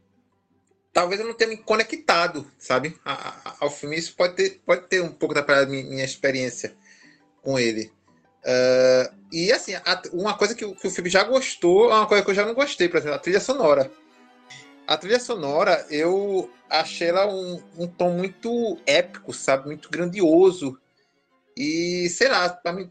talvez eu não tenha me conectado, sabe, ao filme. Isso pode ter, pode ter um pouco da minha experiência com ele. Uh, e assim, a, uma coisa que, que, o filme já gostou, é uma coisa que eu já não gostei, por exemplo, a trilha sonora. A trilha sonora, eu achei ela um, um tom muito épico, sabe? Muito grandioso. E, sei lá, mim,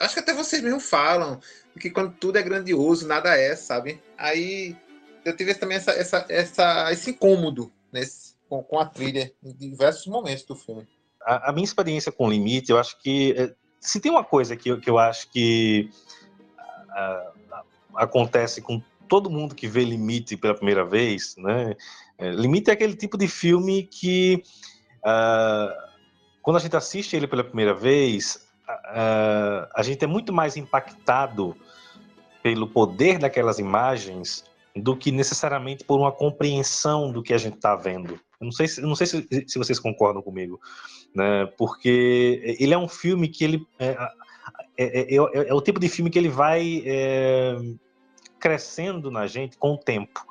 acho que até vocês mesmos falam que quando tudo é grandioso, nada é, sabe? Aí eu tive também essa, essa, essa, esse incômodo nesse, com, com a trilha em diversos momentos do filme. A, a minha experiência com Limite, eu acho que é, se tem uma coisa que, que eu acho que uh, acontece com todo mundo que vê Limite pela primeira vez, né? É, Limite é aquele tipo de filme que uh, quando a gente assiste ele pela primeira vez, a gente é muito mais impactado pelo poder daquelas imagens do que necessariamente por uma compreensão do que a gente está vendo. Eu não sei, se, não sei se, se vocês concordam comigo né? Porque ele é um filme que ele é, é, é, é o tipo de filme que ele vai é, crescendo na gente com o tempo.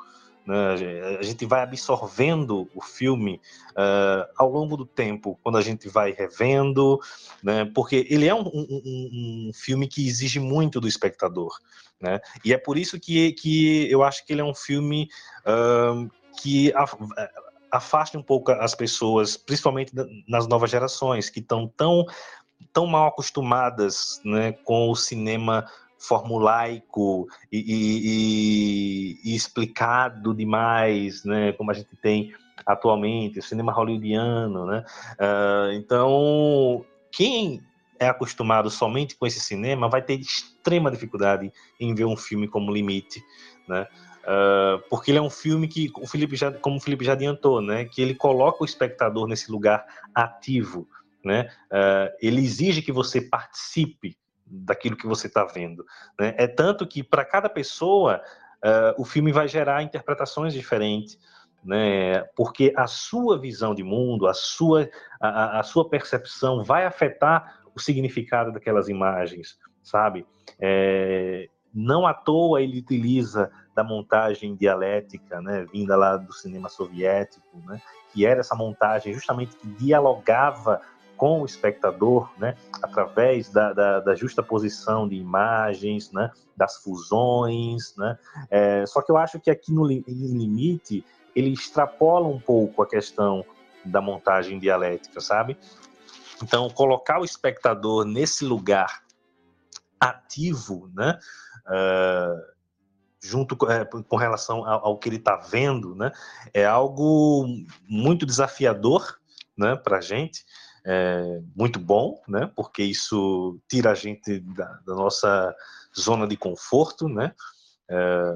Né? A gente vai absorvendo o filme uh, ao longo do tempo, quando a gente vai revendo, né? porque ele é um, um, um, filme que exige muito do espectador. Né? E é por isso que, que eu acho que ele é um filme uh, que a, afaste um pouco as pessoas, principalmente nas novas gerações, que estão tão, tão mal acostumadas né, com o cinema formulaico e, e, e, explicado demais, né, como a gente tem atualmente, o cinema hollywoodiano, né? Uh, então, quem é acostumado somente com esse cinema vai ter extrema dificuldade em ver um filme como Limite, né? Uh, porque ele é um filme que, o Felipe já, como o Felipe já adiantou, né, que ele coloca o espectador nesse lugar ativo, né, uh, ele exige que você participe daquilo que você está vendo. Né? É tanto que para cada pessoa uh, o filme vai gerar interpretações diferentes, né? Porque a sua visão de mundo, a sua, a, a sua percepção vai afetar o significado daquelas imagens, sabe? É, não à toa ele utiliza da montagem dialética, né, vinda lá do cinema soviético, né, que era essa montagem justamente que dialogava com o espectador, né, através da, da, da justa posição de imagens, né, das fusões, né, é, só que eu acho que aqui no em Limite ele extrapola um pouco a questão da montagem dialética, sabe? Então, colocar o espectador nesse lugar ativo, né, uh, junto é, com relação ao, ao que ele está vendo, né, é algo muito desafiador, né, para a gente, é, muito bom, né, porque isso tira a gente da, da nossa zona de conforto, né, é,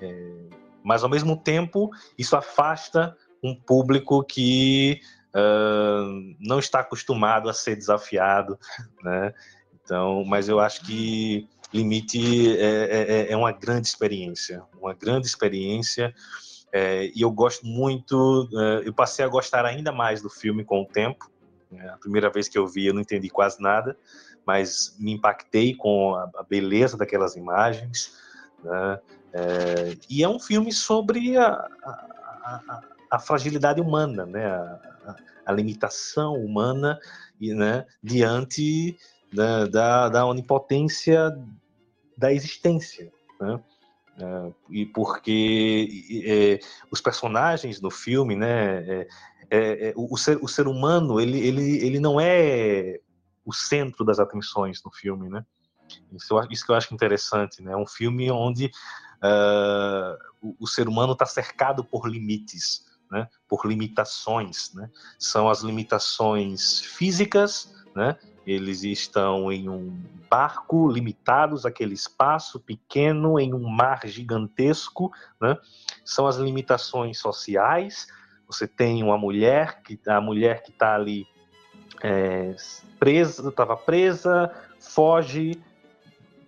é, mas ao mesmo tempo isso afasta um público que uh, não está acostumado a ser desafiado, né? Então, mas eu acho que Limite é, é, é uma grande experiência, uma grande experiência. É, e eu gosto muito, é, eu passei a gostar ainda mais do filme com o tempo. Né? A primeira vez que eu vi, eu não entendi quase nada, mas me impactei com a, a beleza daquelas imagens. Né? É, e é um filme sobre a, a, a fragilidade humana, né? a, limitação humana né? diante da, da, da onipotência da existência, né? Uh, e porque é, os personagens no filme, né, é, é, é, o, ser, o ser humano, ele, ele, ele não é o centro das atenções no filme, né? Isso, isso que eu acho interessante, né? É um filme onde uh, o, o, ser humano está cercado por limites, né? Por limitações, né? São as limitações físicas, né? Eles estão em um barco, limitados àquele espaço pequeno, em um mar gigantesco. Né? São as limitações sociais. Você tem uma mulher, que a mulher que está ali é, presa, estava presa, foge,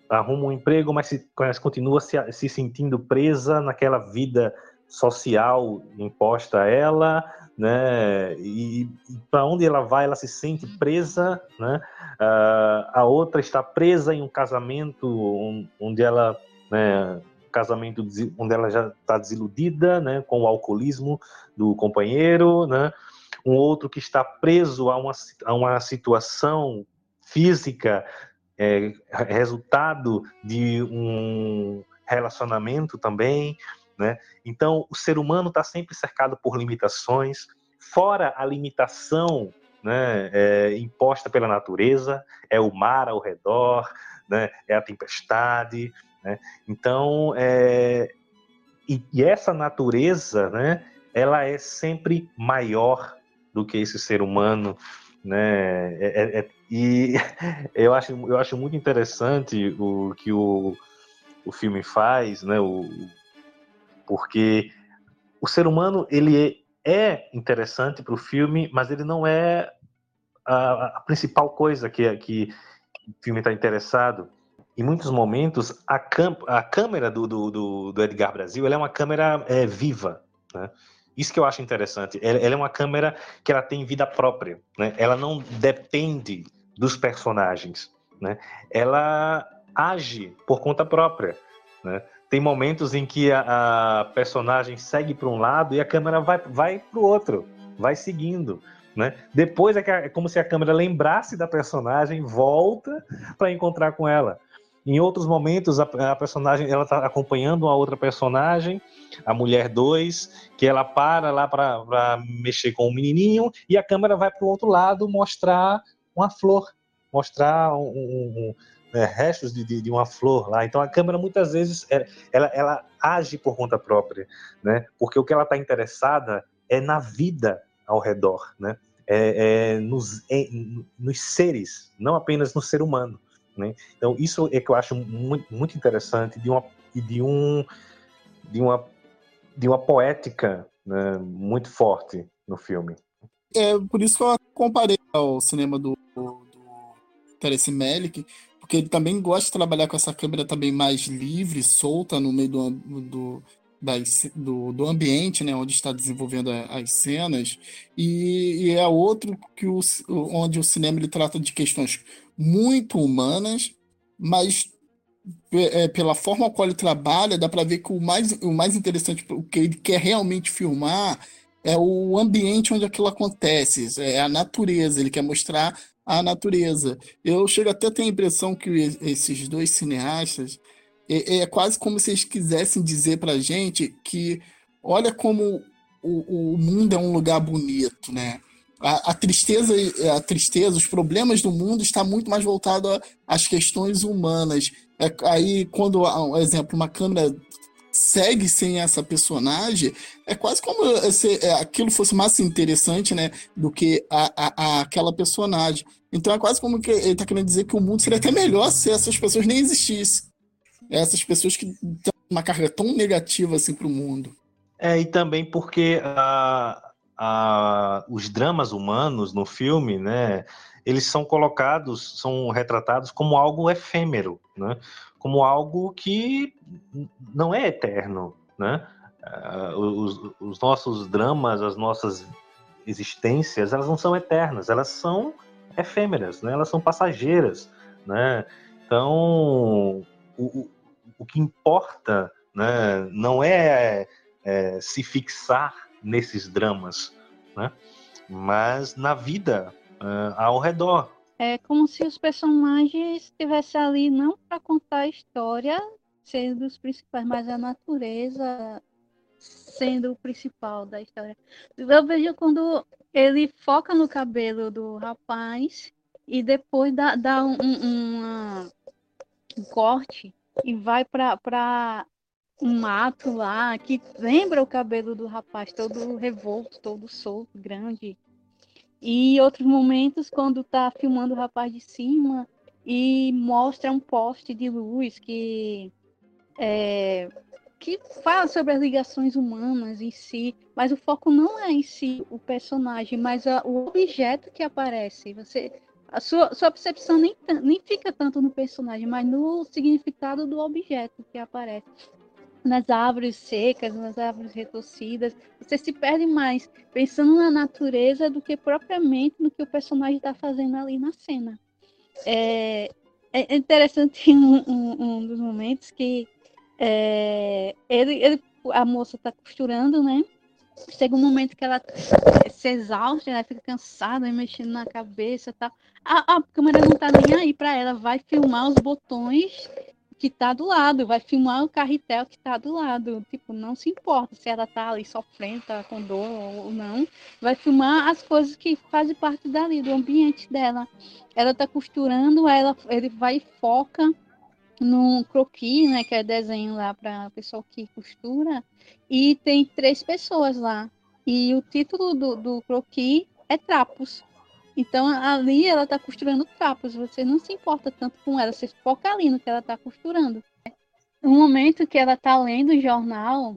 arruma um emprego, mas, se, mas continua se, se sentindo presa naquela vida social imposta a ela, né? E, e para onde ela vai, ela se sente presa, né? Uh, a outra está presa em um casamento onde ela, né? Casamento onde ela já está desiludida, né? Com o alcoolismo do companheiro, né? Um outro que está preso a uma, a uma situação física é, resultado de um relacionamento também, né? Então, o ser humano está sempre cercado por limitações, fora a limitação né, é, imposta pela natureza, é o mar ao redor, né, é a tempestade. Né? Então, é, e, e, essa natureza, né, ela é sempre maior do que esse ser humano. Né? É, é, é e eu acho, eu acho muito interessante o que o, o filme faz, né, o, porque o ser humano ele é interessante para o filme, mas ele não é a, a principal coisa que, que o filme está interessado. Em muitos momentos, a, a câmera do, do, do, do, Edgar Brasil é uma câmera é, viva. Né? Isso que eu acho interessante. Ela, ela, é uma câmera que ela tem vida própria. Né? Ela não depende dos personagens. Né? Ela age por conta própria. Né? Tem momentos em que a, a personagem segue para um lado e a câmera vai, vai para o outro, vai seguindo. Né? Depois é, é, como se a câmera lembrasse da personagem, volta para encontrar com ela. Em outros momentos, a, a personagem ela está acompanhando uma outra personagem, a mulher 2, que ela para lá para mexer com o menininho e a câmera vai para o outro lado mostrar uma flor, mostrar um, um, né, restos de, de, de, uma flor lá. Então a câmera muitas vezes é, ela, ela age por conta própria, né? Porque o que ela está interessada é na vida ao redor, né? É, é nos, é, nos seres, não apenas no ser humano. Né? Então isso é que eu acho muito, muito interessante de uma de um de uma de uma poética né, muito forte no filme. É por isso que eu comparei ao cinema do, do Terence Malick, porque ele também gosta de trabalhar com essa câmera também mais livre, solta no meio do, do, do, do ambiente, né, onde está desenvolvendo as cenas, e, e, é outro que o, onde o cinema ele trata de questões muito humanas, mas é, pela forma qual ele trabalha, dá para ver que o mais, o mais interessante, o que ele quer realmente filmar, é o ambiente onde aquilo acontece, é a natureza, ele quer mostrar a natureza. Eu chego até a ter a impressão que esses dois cineastas é, é quase como se eles quisessem dizer para a gente que olha como o, o mundo é um lugar bonito, né? A, a, tristeza, a tristeza, os problemas do mundo está muito mais voltado às questões humanas. É, aí, quando, um exemplo, uma câmera segue sem essa personagem, é quase como se é, aquilo fosse mais interessante, né, do que a, a, a, aquela personagem. Então é quase como que ele está querendo dizer que o mundo seria até melhor se essas pessoas nem existissem. Essas pessoas que têm uma carga tão negativa assim para o mundo. É, e também porque a, a, os dramas humanos no filme, né, eles são colocados, são retratados como algo efêmero, né? Como algo que não é eterno, né? Uh, os, os, nossos dramas, as nossas existências, elas não são eternas, elas são efêmeras, né? Elas são passageiras, né? Então, o, o que importa, né? Não é, é se fixar nesses dramas, né? Mas na vida uh, ao redor, é como se os personagens estivessem ali não para contar a história, sendo os principais, mas a natureza sendo o principal da história. Eu vejo quando ele foca no cabelo do rapaz e depois dá, dá um, um, um corte e vai para um mato lá que lembra o cabelo do rapaz todo revolto, todo solto, grande. E outros momentos, quando tá filmando o rapaz de cima e mostra um poste de luz que é, que fala sobre as ligações humanas em si, mas o foco não é em si o personagem, mas a, o objeto que aparece. Você, a sua, sua percepção nem, nem fica tanto no personagem, mas no significado do objeto que aparece nas árvores secas, nas árvores retorcidas. Você se perde mais pensando na natureza do que propriamente no que o personagem está fazendo ali na cena. É, é interessante um, um, um dos momentos que é, ele, ele, a moça está costurando, né? Chega um momento que ela se exausta, ela fica cansada, mexendo na cabeça e tal. A, a câmera não está nem aí para ela, vai filmar os botões que tá do lado, vai filmar o carretel que tá do lado. Tipo, não se importa se ela tá ali sofrendo, tá com dor ou não. Vai filmar as coisas que fazem parte dali, do ambiente dela. Ela tá costurando, ela, ele vai e foca no croquis, né, que é desenho lá para pessoa que costura, e tem três pessoas lá. E o título do, do croquis é Trapos. Então ali ela está costurando trapos, você não se importa tanto com ela, você foca ali no que ela está costurando. No momento que ela está lendo o jornal,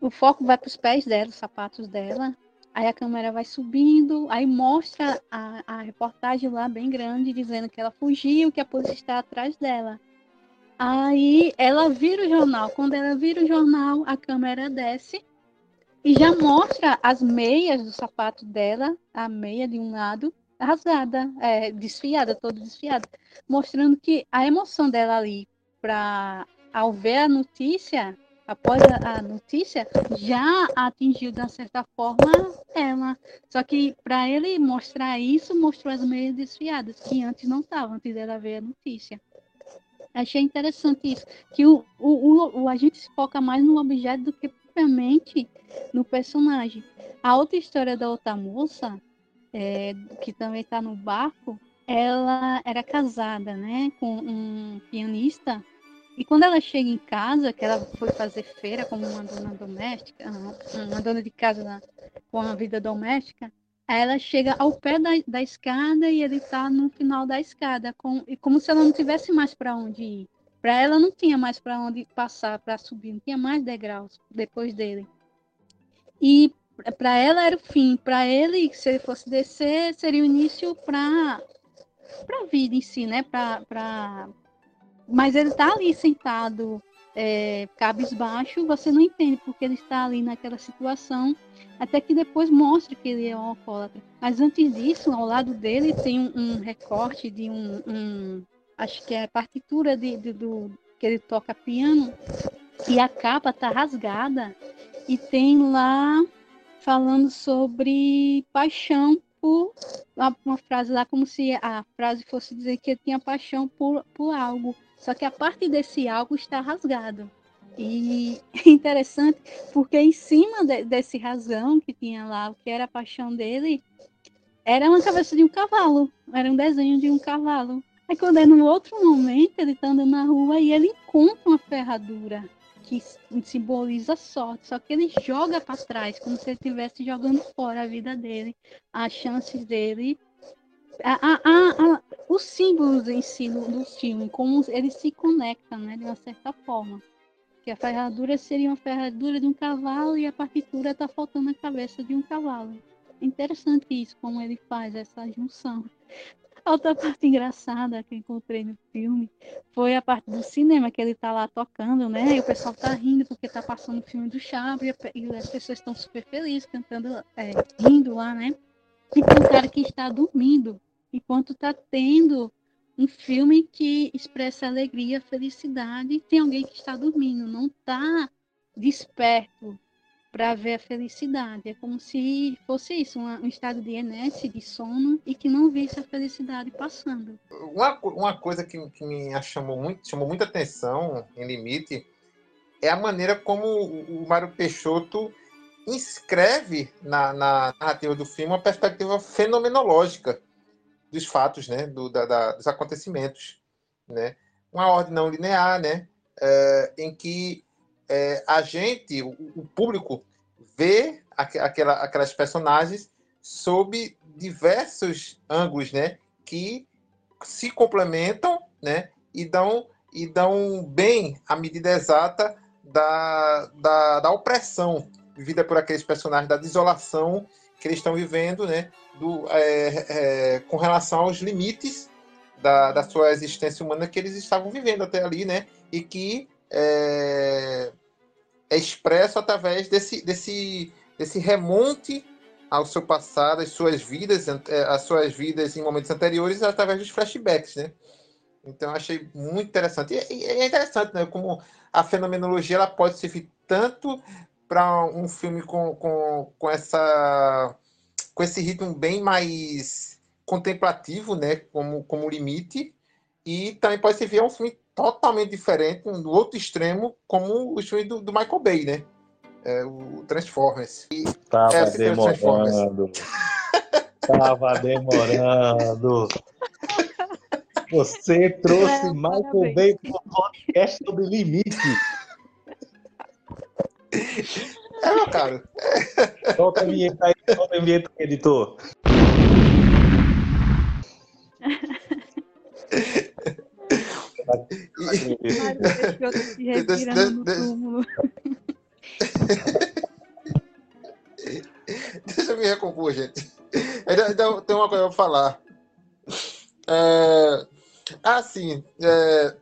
o foco vai para os pés dela, os sapatos dela, aí a câmera vai subindo, aí mostra a, a reportagem lá bem grande, dizendo que ela fugiu, que a polícia está atrás dela. Aí ela vira o jornal. Quando ela vira o jornal, a câmera desce e já mostra as meias do sapato dela, a meia de um lado, rasgada, é, desfiada, toda desfiada, mostrando que a emoção dela ali, para ao ver a notícia, após a, a notícia, já atingiu de certa forma ela. Só que para ele mostrar isso, mostrou as meias desfiadas, que antes não estavam, antes dela ver a notícia. Achei interessante isso, que o, o, o, a gente se foca mais no objeto do que propriamente no personagem. A outra história da outra moça, é, que também está no barco, ela era casada, né, com um pianista. E quando ela chega em casa, que ela foi fazer feira como uma dona doméstica, uma dona de casa com a vida doméstica, ela chega ao pé da, da escada e ele está no final da escada, com, e como se ela não tivesse mais para onde ir. Para ela não tinha mais para onde passar, para subir, não tinha mais degraus depois dele. E para ela era o fim, para ele, se ele fosse descer, seria o início para para a vida em si, né? Para mas ele está ali sentado, é, cabisbaixo, você não entende porque ele está ali naquela situação, até que depois mostra que ele é um alcoólatra. Mas antes disso, ao lado dele tem um, um recorte de um, um, acho que é a partitura de, de, do que ele toca piano, e a capa está rasgada e tem lá falando sobre paixão por uma frase lá como se a frase fosse dizer que ele tinha paixão por, por algo. Só que a parte desse algo está rasgado. E interessante porque em cima de, desse rasgão que tinha lá, o que era a paixão dele, era uma cabeça de um cavalo, era um desenho de um cavalo. Aí quando é no outro momento, ele está andando na rua e ele encontra uma ferradura que simboliza sorte, só que ele joga para trás, como se ele estivesse jogando fora a vida dele, as chances dele, a, a, a, os símbolos em si do, do filme, como eles se conectam, né, de uma certa forma. Que a ferradura seria uma ferradura de um cavalo e a partitura está faltando a cabeça de um cavalo. Interessante isso, como ele faz essa junção. Outra parte engraçada que encontrei no filme foi a parte do cinema, que ele tá lá tocando, né? E o pessoal tá rindo porque tá passando o filme do Chaves e as pessoas estão super felizes, cantando, é, rindo lá, né? E tem um cara que está dormindo, enquanto tá tendo um filme que expressa alegria, felicidade, tem alguém que está dormindo, não tá desperto, para ver a felicidade. É como se fosse isso, um estado de inércia, de sono, e que não visse a felicidade passando. Uma, uma coisa que, que me chamou, muito, chamou muita atenção em Limite é a maneira como o, o Mário Peixoto inscreve na, na, narrativa do filme uma perspectiva fenomenológica dos fatos, né, do, da, da, dos acontecimentos, né, uma ordem não linear, né, é, em que é, a gente, o, público, vê aquela, aquelas personagens sob diversos ângulos, né? Que se complementam, né? E dão, e dão bem a medida exata da, da, da opressão vivida por aqueles personagens, da desolação que eles estão vivendo, né? Do, é, é, com relação aos limites da, da sua existência humana que eles estavam vivendo até ali, né? E que é, é expresso através desse, desse, desse remonte ao seu passado, às suas vidas, é, às suas vidas em momentos anteriores, através dos flashbacks, né? Então, achei muito interessante. E é interessante, né? Como a fenomenologia ela pode servir tanto para um filme com, com, com, essa, com esse ritmo bem mais contemplativo, né? Como, como limite, e também pode servir a um filme totalmente diferente, do outro extremo, como o filme do, do Michael Bay, né? É, o Transformers. E Tava é, demorando. Tava demorando. Você trouxe é, Michael parabéns. Bay para o podcast sobre limite. É, meu caro. Solta a vinheta aí, solta a vinheta, editor. Deixa eu me recompor, gente. Ainda, ainda tem uma coisa para falar. É, assim, é,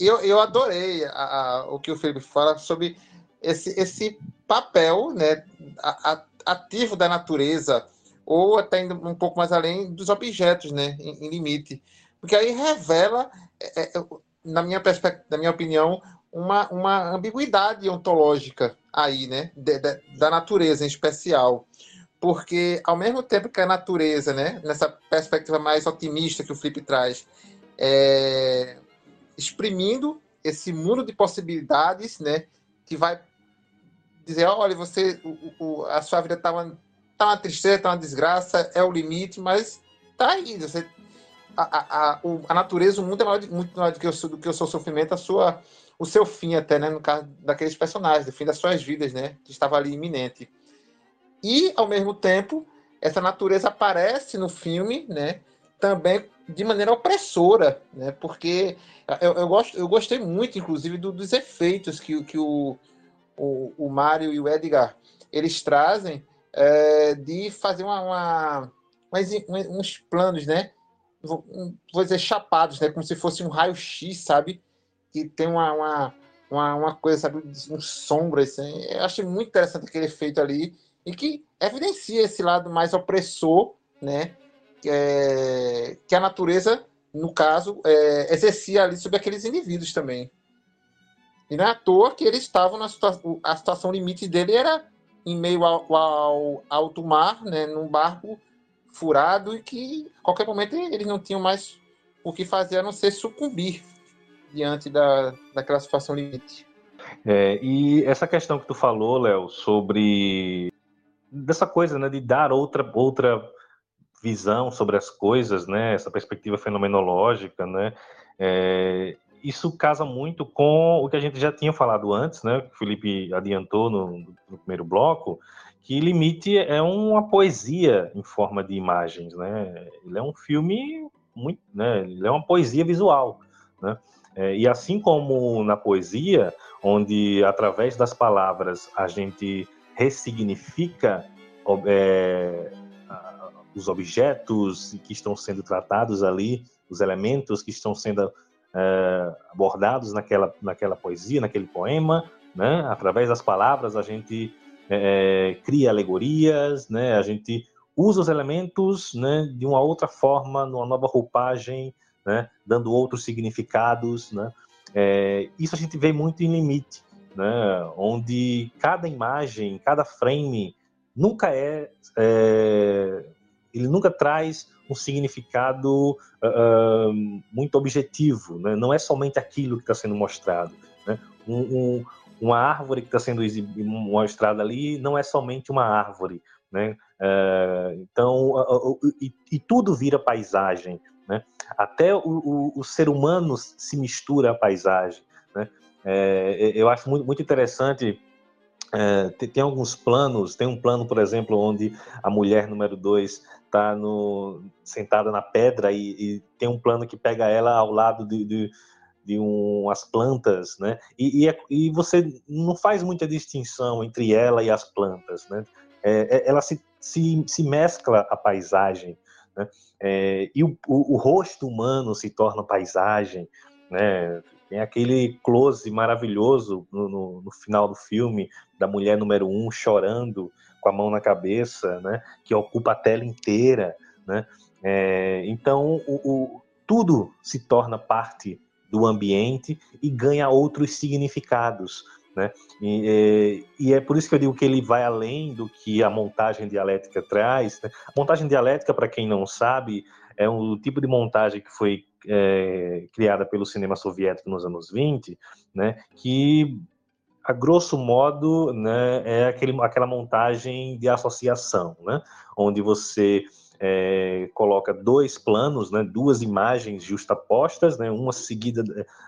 eu, eu adorei a, a, o que o Felipe fala sobre esse, esse papel né, a, ativo da natureza, ou até indo um pouco mais além dos objetos né, em, em limite. Porque aí revela é, é, na minha na minha opinião, uma, uma ambiguidade ontológica aí, né, de, de, da natureza em especial. Porque, ao mesmo tempo que a natureza, né, nessa perspectiva mais otimista que o Felipe traz, é, exprimindo esse mundo de possibilidades, né, que vai dizer, olha, você, o, o, a sua vida está uma, tá uma tristeza, está uma desgraça, é o limite, mas tá aí, você a, a, a, natureza, o mundo é maior, muito maior do que, o, do que o seu sofrimento, a sua, o seu fim até, né? No caso daqueles personagens, o fim das suas vidas, né? Que estava ali iminente. E, ao mesmo tempo, essa natureza aparece no filme, né? Também de maneira opressora, né? Porque eu, eu, gosto, eu gostei muito, inclusive, do, dos efeitos que, que o, o, o Mário e o Edgar eles trazem é, de fazer uma, uma, uns planos, né? Vou dizer, chapados, né? Como se fosse um raio-x, sabe? que tem uma, uma, uma, uma coisa, sabe, um sombra. Assim. Eu achei muito interessante aquele efeito ali e que evidencia esse lado mais opressor, né? É, que a natureza, no caso, é, exercia ali sobre aqueles indivíduos também. E não é à toa que eles estavam na situação, a situação limite dele era em meio ao, ao alto mar, né, num barco furado e que a qualquer momento eles não tinham mais o que fazer a não ser sucumbir diante da, daquela situação limite. É, e essa questão que tu falou, Léo, sobre dessa coisa, né, de dar outra outra visão sobre as coisas, né, essa perspectiva fenomenológica, né, é, isso casa muito com o que a gente já tinha falado antes, né, que o Felipe adiantou no, no primeiro bloco, que Limite é uma poesia em forma de imagens, né? Ele é um filme muito, né? Ele é uma poesia visual, né? É, e assim como na poesia, onde através das palavras a gente ressignifica é, os objetos que estão sendo tratados ali, os elementos que estão sendo é, abordados naquela, naquela poesia, naquele poema, né? Através das palavras a gente é, cria alegorias, né? A gente usa os elementos, né? De uma outra forma, numa nova roupagem, né? Dando outros significados, né? É, isso a gente vê muito em limite, né? Onde cada imagem, cada frame nunca é, é ele nunca traz um significado uh, muito objetivo, né? não é somente aquilo que está sendo mostrado. Né? Um, um, uma árvore que está sendo mostrada ali não é somente uma árvore, né? É, então, e, tudo vira paisagem, né? Até o, o, o, ser humano se mistura à paisagem, né? É, eu acho muito, muito interessante é, tem, tem, alguns planos, tem um plano, por exemplo, onde a mulher número dois está sentada na pedra e, e, tem um plano que pega ela ao lado de, de, de umas plantas, né? E, e, é, e, você não faz muita distinção entre ela e as plantas, né? É, é ela se, se, se, mescla a paisagem, né? É, e o, o, o, rosto humano se torna paisagem, né? Tem aquele close maravilhoso no, no, no final do filme da mulher número um chorando com a mão na cabeça, né? Que ocupa a tela inteira, né? É, então, o, o, tudo se torna parte do ambiente e ganha outros significados. Né? E, é, e, é por isso que eu digo que ele vai além do que a montagem dialética traz. Né? Montagem dialética, para quem não sabe, é um tipo de montagem que foi é, criada pelo cinema soviético nos anos 20, né? que, a grosso modo, né, é aquele, aquela montagem de associação, né? onde você é, coloca dois planos, né, duas imagens justapostas, né, uma seguida,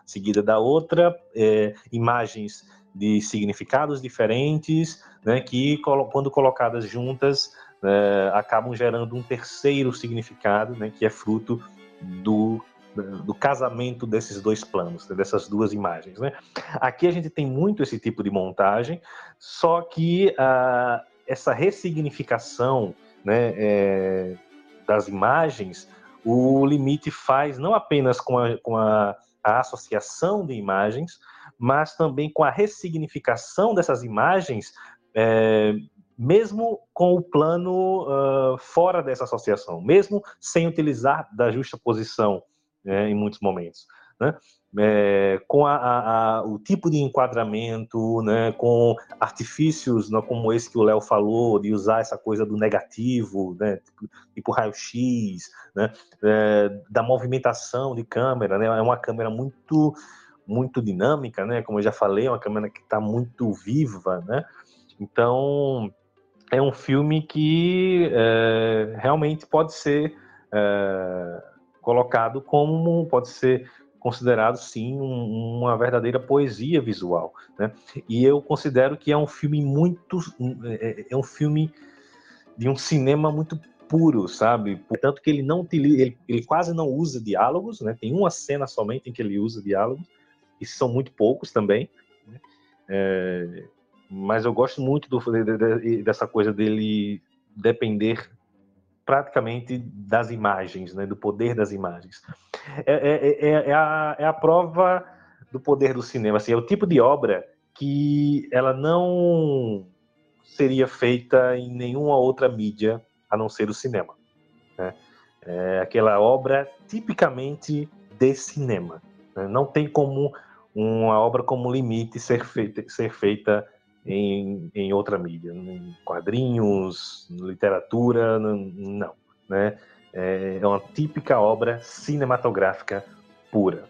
seguida da outra, é, imagens de significados diferentes, né, que quando colocadas juntas é, acabam gerando um terceiro significado, né, que é fruto do do casamento desses dois planos, né, dessas duas imagens. Né? Aqui a gente tem muito esse tipo de montagem, só que ah, essa ressignificação né, é, das imagens, o limite faz não apenas com a, com a, a associação de imagens, mas também com a ressignificação dessas imagens, é, mesmo com o plano uh, fora dessa associação, mesmo sem utilizar da justa posição né, em muitos momentos. Né? É, com a, a, o tipo de enquadramento, né, com artifícios né, como esse que o Léo falou, de usar essa coisa do negativo, né, tipo, tipo raio-x, né, é, da movimentação de câmera, né, é uma câmera muito muito dinâmica, né, como eu já falei, é uma câmera que está muito viva, né, então é um filme que é, realmente pode ser é, colocado como pode ser considerado sim um, uma verdadeira poesia visual, né? E eu considero que é um filme muito é, é um filme de um cinema muito puro, sabe? Portanto que ele não ele, ele quase não usa diálogos, né? Tem uma cena somente em que ele usa diálogos e são muito poucos também. Né? É, mas eu gosto muito do, de, de, dessa coisa dele depender praticamente das imagens, né, do poder das imagens. É, é, é, é, a, é a prova do poder do cinema. Assim, é o tipo de obra que ela não seria feita em nenhuma outra mídia a não ser o cinema. Né? É aquela obra tipicamente de cinema. Né? Não tem como uma obra como limite ser feita, ser feita em, em outra mídia, em quadrinhos, literatura, não. Né? É, é uma típica obra cinematográfica pura.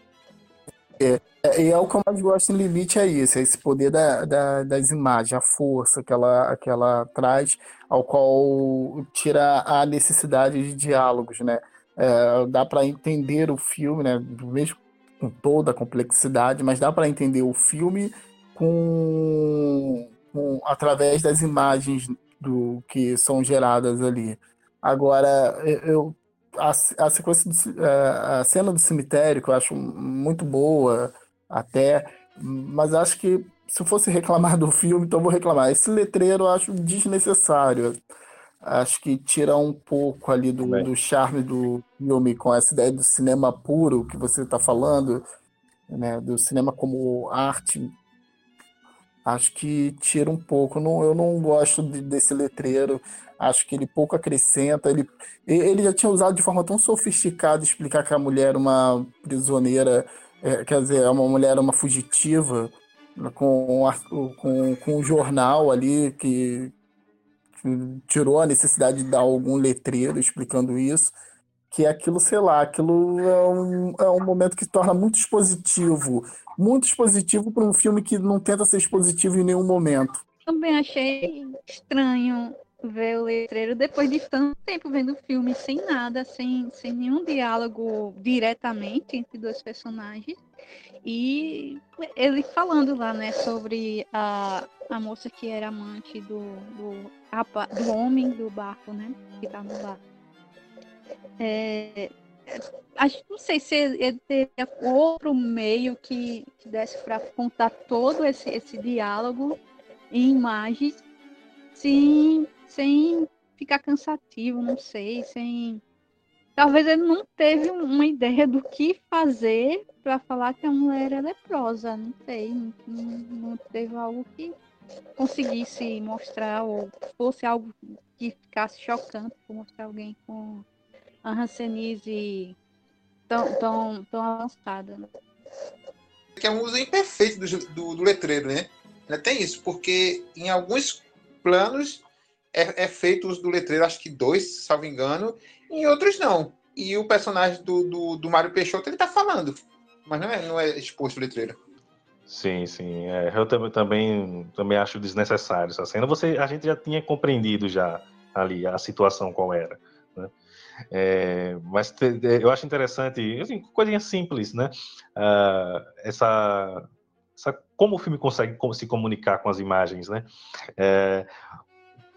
É, é, e é o que eu mais gosto em Limite é isso, é esse poder da, da, das imagens, a força que ela, que ela traz, ao qual tira a necessidade de diálogos, né? É, dá para entender o filme, né? Mesmo com toda a complexidade, mas dá para entender o filme com, com, através das imagens do que são geradas ali. Agora, eu a, a sequência do, a cena do cemitério que eu acho muito boa até, mas acho que se fosse reclamar do filme, então vou reclamar. Esse letreiro eu acho desnecessário. Acho que tira um pouco ali do, do charme do filme com essa ideia do cinema puro que você está falando, né? Do cinema como arte. Acho que tira um pouco. Não, eu não gosto de, desse letreiro. Acho que ele pouco acrescenta. Ele, ele já tinha usado de forma tão sofisticada explicar que a mulher era uma prisioneira, é, quer dizer, é uma mulher uma fugitiva, com, com, com um jornal ali que, que tirou a necessidade de dar algum letreiro explicando isso que aquilo, sei lá, aquilo é um, é um momento que torna muito expositivo. Muito expositivo para um filme que não tenta ser expositivo em nenhum momento. Também achei estranho ver o letreiro depois de tanto tempo vendo o filme sem nada, sem, sem nenhum diálogo diretamente entre dois personagens. E ele falando lá, né, sobre a, a moça que era amante do, do, do homem do barco, né, que tá no barco. É, acho, não sei se ele teria outro meio que, que desse para contar todo esse, esse diálogo em imagens sem sem ficar cansativo, não sei, sem. Talvez ele não teve uma ideia do que fazer para falar que a mulher é leprosa, não sei, não, não teve algo que conseguisse mostrar ou fosse algo que ficasse chocante por mostrar alguém com a hanseníase tão, tão, tão avançada. Né? Que é um uso imperfeito do, do, do letreiro, né? Tem isso, porque em alguns planos é, é feito uso do letreiro, acho que dois, salvo engano, em outros não. E o personagem do, do, do Mário Peixoto, ele tá falando, mas não é, não é exposto o letreiro. Sim, sim. É, eu também, também, também acho desnecessário essa cena. Você, a gente já tinha compreendido já ali a situação qual era. É, mas eu acho interessante, assim, coisinha simples, né? Uh, essa, essa, como o filme consegue se comunicar com as imagens, né? É,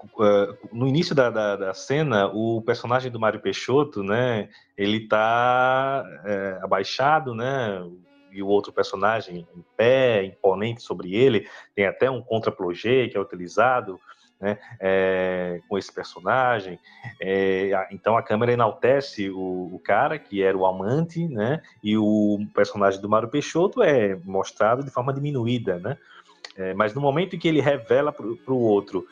uh, no início da, da, da, cena, o personagem do Mário Peixoto, né, ele tá é, abaixado, né, e o outro personagem em pé, imponente sobre ele, tem até um contraplongé que é utilizado, né, é, com esse personagem. É, então a câmera enaltece o, o, cara, que era o amante, né, e o personagem do Mário Peixoto é mostrado de forma diminuída, né, é, mas no momento em que ele revela para o outro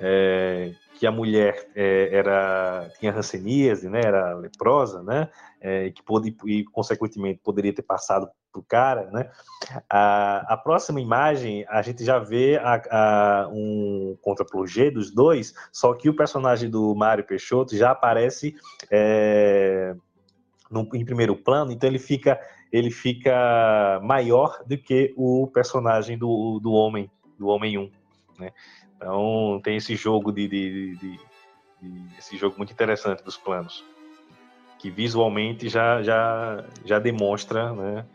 é, que a mulher é, era tinha hanseníase, né, era leprosa, né, é, que pode e consequentemente poderia ter passado para o cara, né. A, a, próxima imagem a gente já vê a, a, um contraplongé dos dois, só que o personagem do Mário Peixoto já aparece é, no, em primeiro plano, então ele fica ele fica maior do que o personagem do, do homem do homem 1, né? Então tem esse jogo de, de, de, de, esse jogo muito interessante dos planos, que visualmente já já já demonstra né,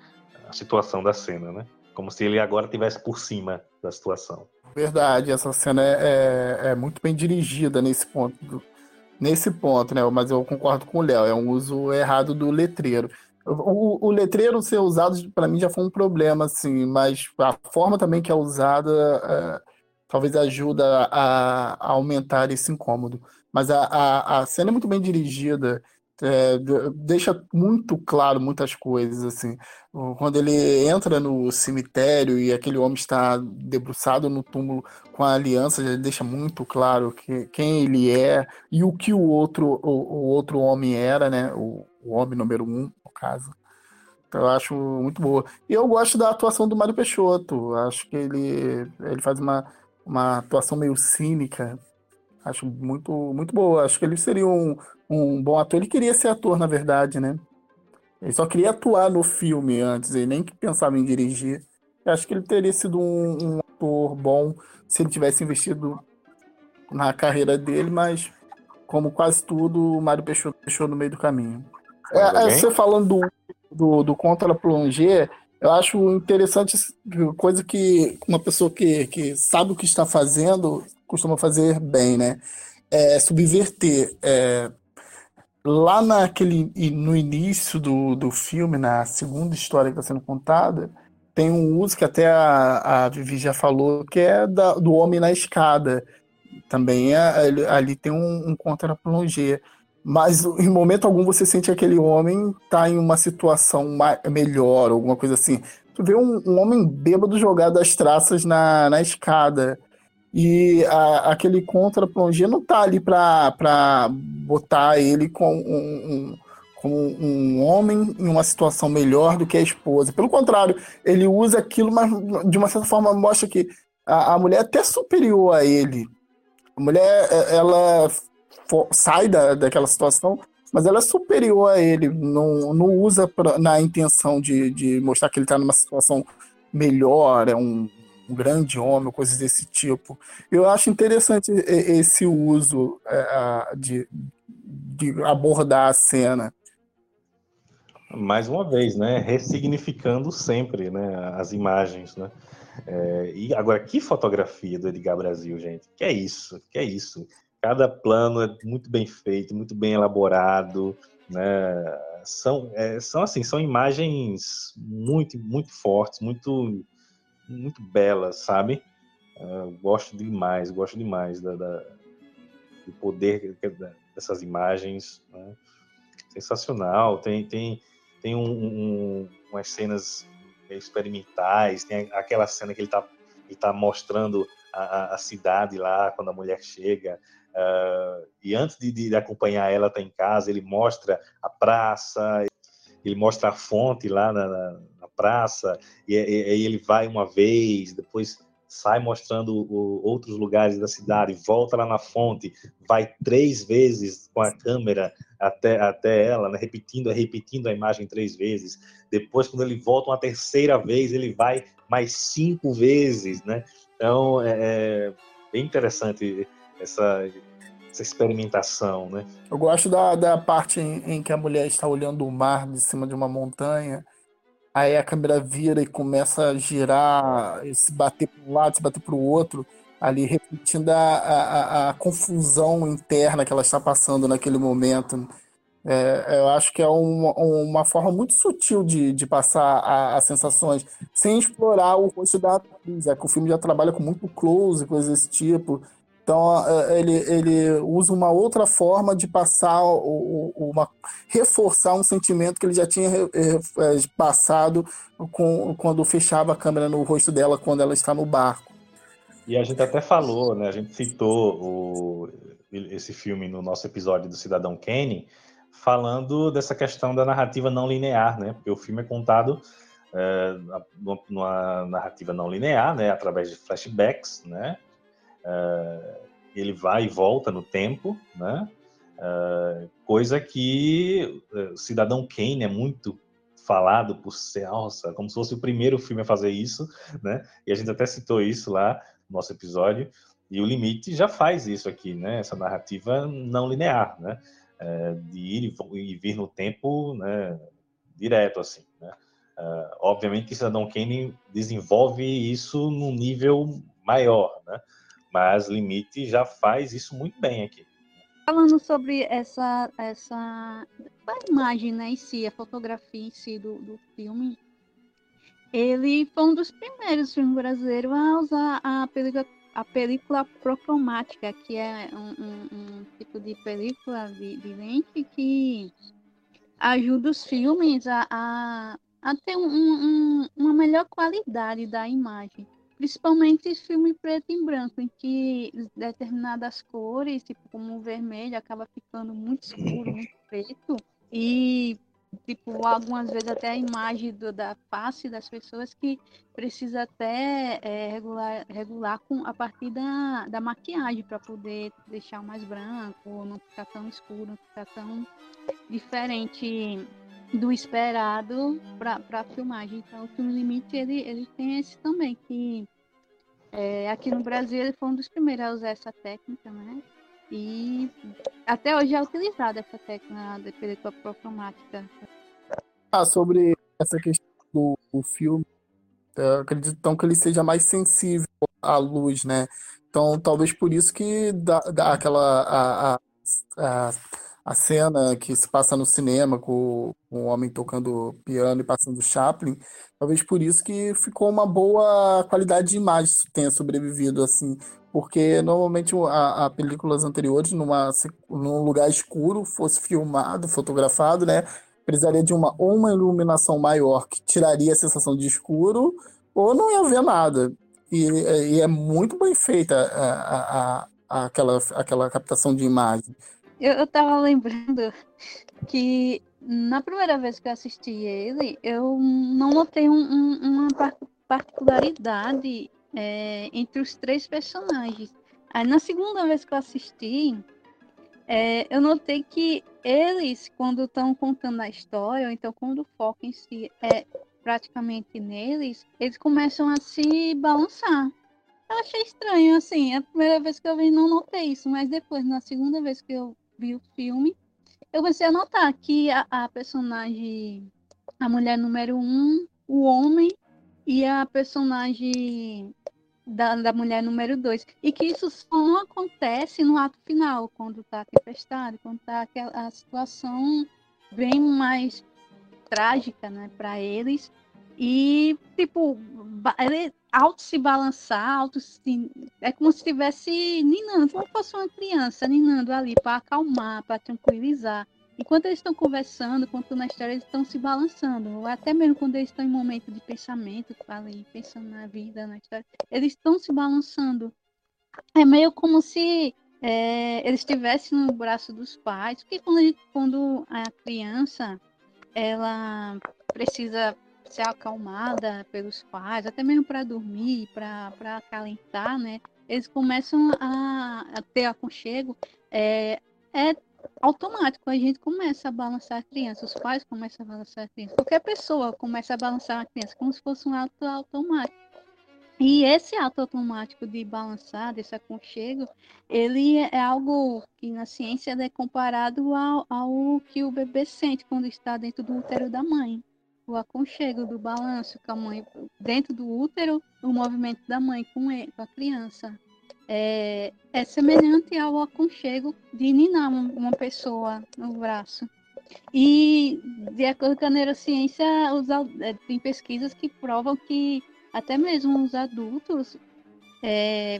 a situação da cena, né? Como se ele agora tivesse por cima da situação. Verdade, essa cena é, é, é muito bem dirigida nesse ponto. Do, nesse ponto, né? Mas eu concordo com o Léo, é um uso errado do letreiro. O, o letreiro ser usado para mim já foi um problema, assim, mas a forma também que é usada é, talvez ajuda a, a aumentar esse incômodo. Mas a, a, a, cena é muito bem dirigida é, deixa muito claro muitas coisas assim. Quando ele entra no cemitério e aquele homem está debruçado no túmulo com a aliança, ele deixa muito claro que, quem ele é e o que o outro o, o outro homem era, né? O, o, homem número um, no caso. Então, eu acho muito boa. E eu gosto da atuação do Mário Peixoto. Acho que ele, ele faz uma, uma atuação meio cínica. Acho muito, muito boa. Acho que ele seria um, um bom ator. Ele queria ser ator, na verdade, né? Ele só queria atuar no filme antes, ele nem pensava em dirigir. Eu acho que ele teria sido um, um ator bom se ele tivesse investido na carreira dele, mas como quase tudo, o Mário Peixoto deixou no meio do caminho. É, é, você falando do, do, do Contra Plonger, eu acho interessante coisa que uma pessoa que, que sabe o que está fazendo costuma fazer bem, né? É subverter. É, lá naquele no início do, do filme, na segunda história que está sendo contada, tem um uso que até a, a Vivi já falou, que é da, do homem na escada. Também é, ali tem um, um contra-plongé. Mas em momento algum você sente que aquele homem está em uma situação melhor, alguma coisa assim. Tu vê um, um homem bêbado jogado as traças na, na escada. E a, aquele contra-plongé não tá ali para botar ele com um, um, com um homem em uma situação melhor do que a esposa. Pelo contrário, ele usa aquilo, mas de uma certa forma mostra que a, a mulher é até superior a ele. A mulher, é, ela sai da, daquela situação, mas ela é superior a ele. Não, não usa pra, na intenção de, de mostrar que ele está numa situação melhor, é um um grande homem, coisas desse tipo. Eu acho interessante esse uso é, de, de abordar a cena. Mais uma vez, né? Ressignificando sempre né? as imagens, né? É, e agora, que fotografia do Edgar Brasil, gente? Que é isso? Que é isso? Cada plano é muito bem feito, muito bem elaborado, né? São, é, são assim, são imagens muito, muito fortes, muito muito belas, sabe? Uh, gosto demais, gosto demais da, da, do poder dessas imagens. Né? Sensacional. Tem, tem, tem um, um, umas cenas experimentais, tem aquela cena que ele está ele tá mostrando a, a, cidade lá quando a mulher chega. Uh, e antes de, de acompanhar ela tá em casa, ele mostra a praça, ele mostra a fonte lá na, na praça, e aí ele vai uma vez, depois sai mostrando o, outros lugares da cidade, volta lá na fonte, vai três vezes com a câmera até, até ela, né, repetindo, repetindo a imagem três vezes. Depois, quando ele volta uma terceira vez, ele vai mais cinco vezes, né? Então, é, é bem interessante essa essa experimentação, né? Eu gosto da, da parte em, em, que a mulher está olhando o mar de cima de uma montanha, aí a câmera vira e começa a girar, se bater para um lado, se bater para o outro, ali repetindo a, a, a, confusão interna que ela está passando naquele momento. É, eu acho que é uma, uma forma muito sutil de, de passar as sensações, sem explorar o rosto da atriz. É que o filme já trabalha com muito close, coisas desse tipo. Então ele, ele usa uma outra forma de passar uma reforçar um sentimento que ele já tinha é, passado com, quando fechava a câmera no rosto dela quando ela está no barco. E a gente até falou, né? A gente citou o, esse filme no nosso episódio do Cidadão Kane, falando dessa questão da narrativa não linear, né? Porque o filme é contado é, numa narrativa não linear, né? Através de flashbacks, né? Uh, ele vai e volta no tempo, né? Uh, coisa que o Cidadão Kane é muito falado por ser, nossa, como se fosse o primeiro filme a fazer isso, né? E a gente até citou isso lá no nosso episódio. E o Limite já faz isso aqui, né? Essa narrativa não linear, né? Uh, de ir e vir no tempo, né? Direto, assim, né? Uh, obviamente que Cidadão Kane desenvolve isso num nível maior, né? Mas Limite já faz isso muito bem aqui. Falando sobre essa, essa a imagem né, em si, a fotografia em si do, do filme, ele foi um dos primeiros filmes brasileiros a usar a película, a película procromática, que é um, um, um tipo de película de, de, lente que ajuda os filmes a, a, a ter um, uma melhor qualidade da imagem. Principalmente filme preto e branco, em que determinadas cores, tipo como o vermelho, acaba ficando muito escuro, muito preto. E tipo, algumas vezes até a imagem do, da face das pessoas que precisa até é, regular, regular com, a partir da, da maquiagem para poder deixar mais branco, não ficar tão escuro, não ficar tão diferente do esperado para a filmagem. Então, o filme limite ele, ele tem esse também, que é, aqui no Brasil ele foi um dos primeiros a usar essa técnica, né? E até hoje é utilizada essa técnica de película cromática. Ah, sobre essa questão do, do filme, acredito então que ele seja mais sensível à luz, né? Então, talvez por isso que dá, dá aquela a, a, a, a, cena que se passa no cinema com, com o homem tocando piano e passando Chaplin, talvez por isso que ficou uma boa qualidade de imagem tenha sobrevivido assim porque normalmente a, a, películas anteriores, numa, num lugar escuro, fosse filmado, fotografado, né? Precisaria de uma, ou uma iluminação maior que tiraria a sensação de escuro, ou não ia ver nada. E, e é muito bem feita a, a, a, aquela, aquela captação de imagem. Eu, eu tava lembrando que na primeira vez que eu assisti ele, eu não notei um, um, uma particularidade é, entre os três personagens. Aí na segunda vez que eu assisti, é, eu notei que eles, quando estão contando a história, ou então quando o foco em si é praticamente neles, eles começam a se balançar. Eu achei estranho, assim, a primeira vez que eu vi não notei isso, mas depois, na segunda vez que eu vi o filme, eu comecei a notar que a, a personagem, a mulher número um, o homem e a personagem da, da mulher número dois. E que isso só não acontece no ato final, quando está tempestade, quando está aquela a situação bem mais trágica né, para eles. E, tipo, ele auto se balançar, auto se, é como se estivesse ninando, como se fosse uma criança ninando ali para acalmar, para tranquilizar. Enquanto eles estão conversando, contando a história, eles estão se balançando. Até mesmo quando eles estão em momento de pensamento, ali, pensando na vida, na história, eles estão se balançando. É meio como se é, eles estivessem no braço dos pais. Porque quando, quando a criança ela precisa ser acalmada pelos pais, até mesmo para dormir, para acalentar, né? Eles começam a, a ter aconchego. É, é automático, a gente começa a balançar a criança, os pais começam a balançar a criança, qualquer pessoa começa a balançar a criança, como se fosse um ato automático. E esse ato automático de balançar, desse aconchego, ele é algo que na ciência é comparado ao, ao que o bebê sente quando está dentro do útero da mãe. O aconchego do balanço com a mãe dentro do útero, o movimento da mãe com, ele, com a criança é, é semelhante ao aconchego de ninar uma pessoa no braço. E, de acordo com a neurociência, os, é, tem pesquisas que provam que até mesmo os adultos é,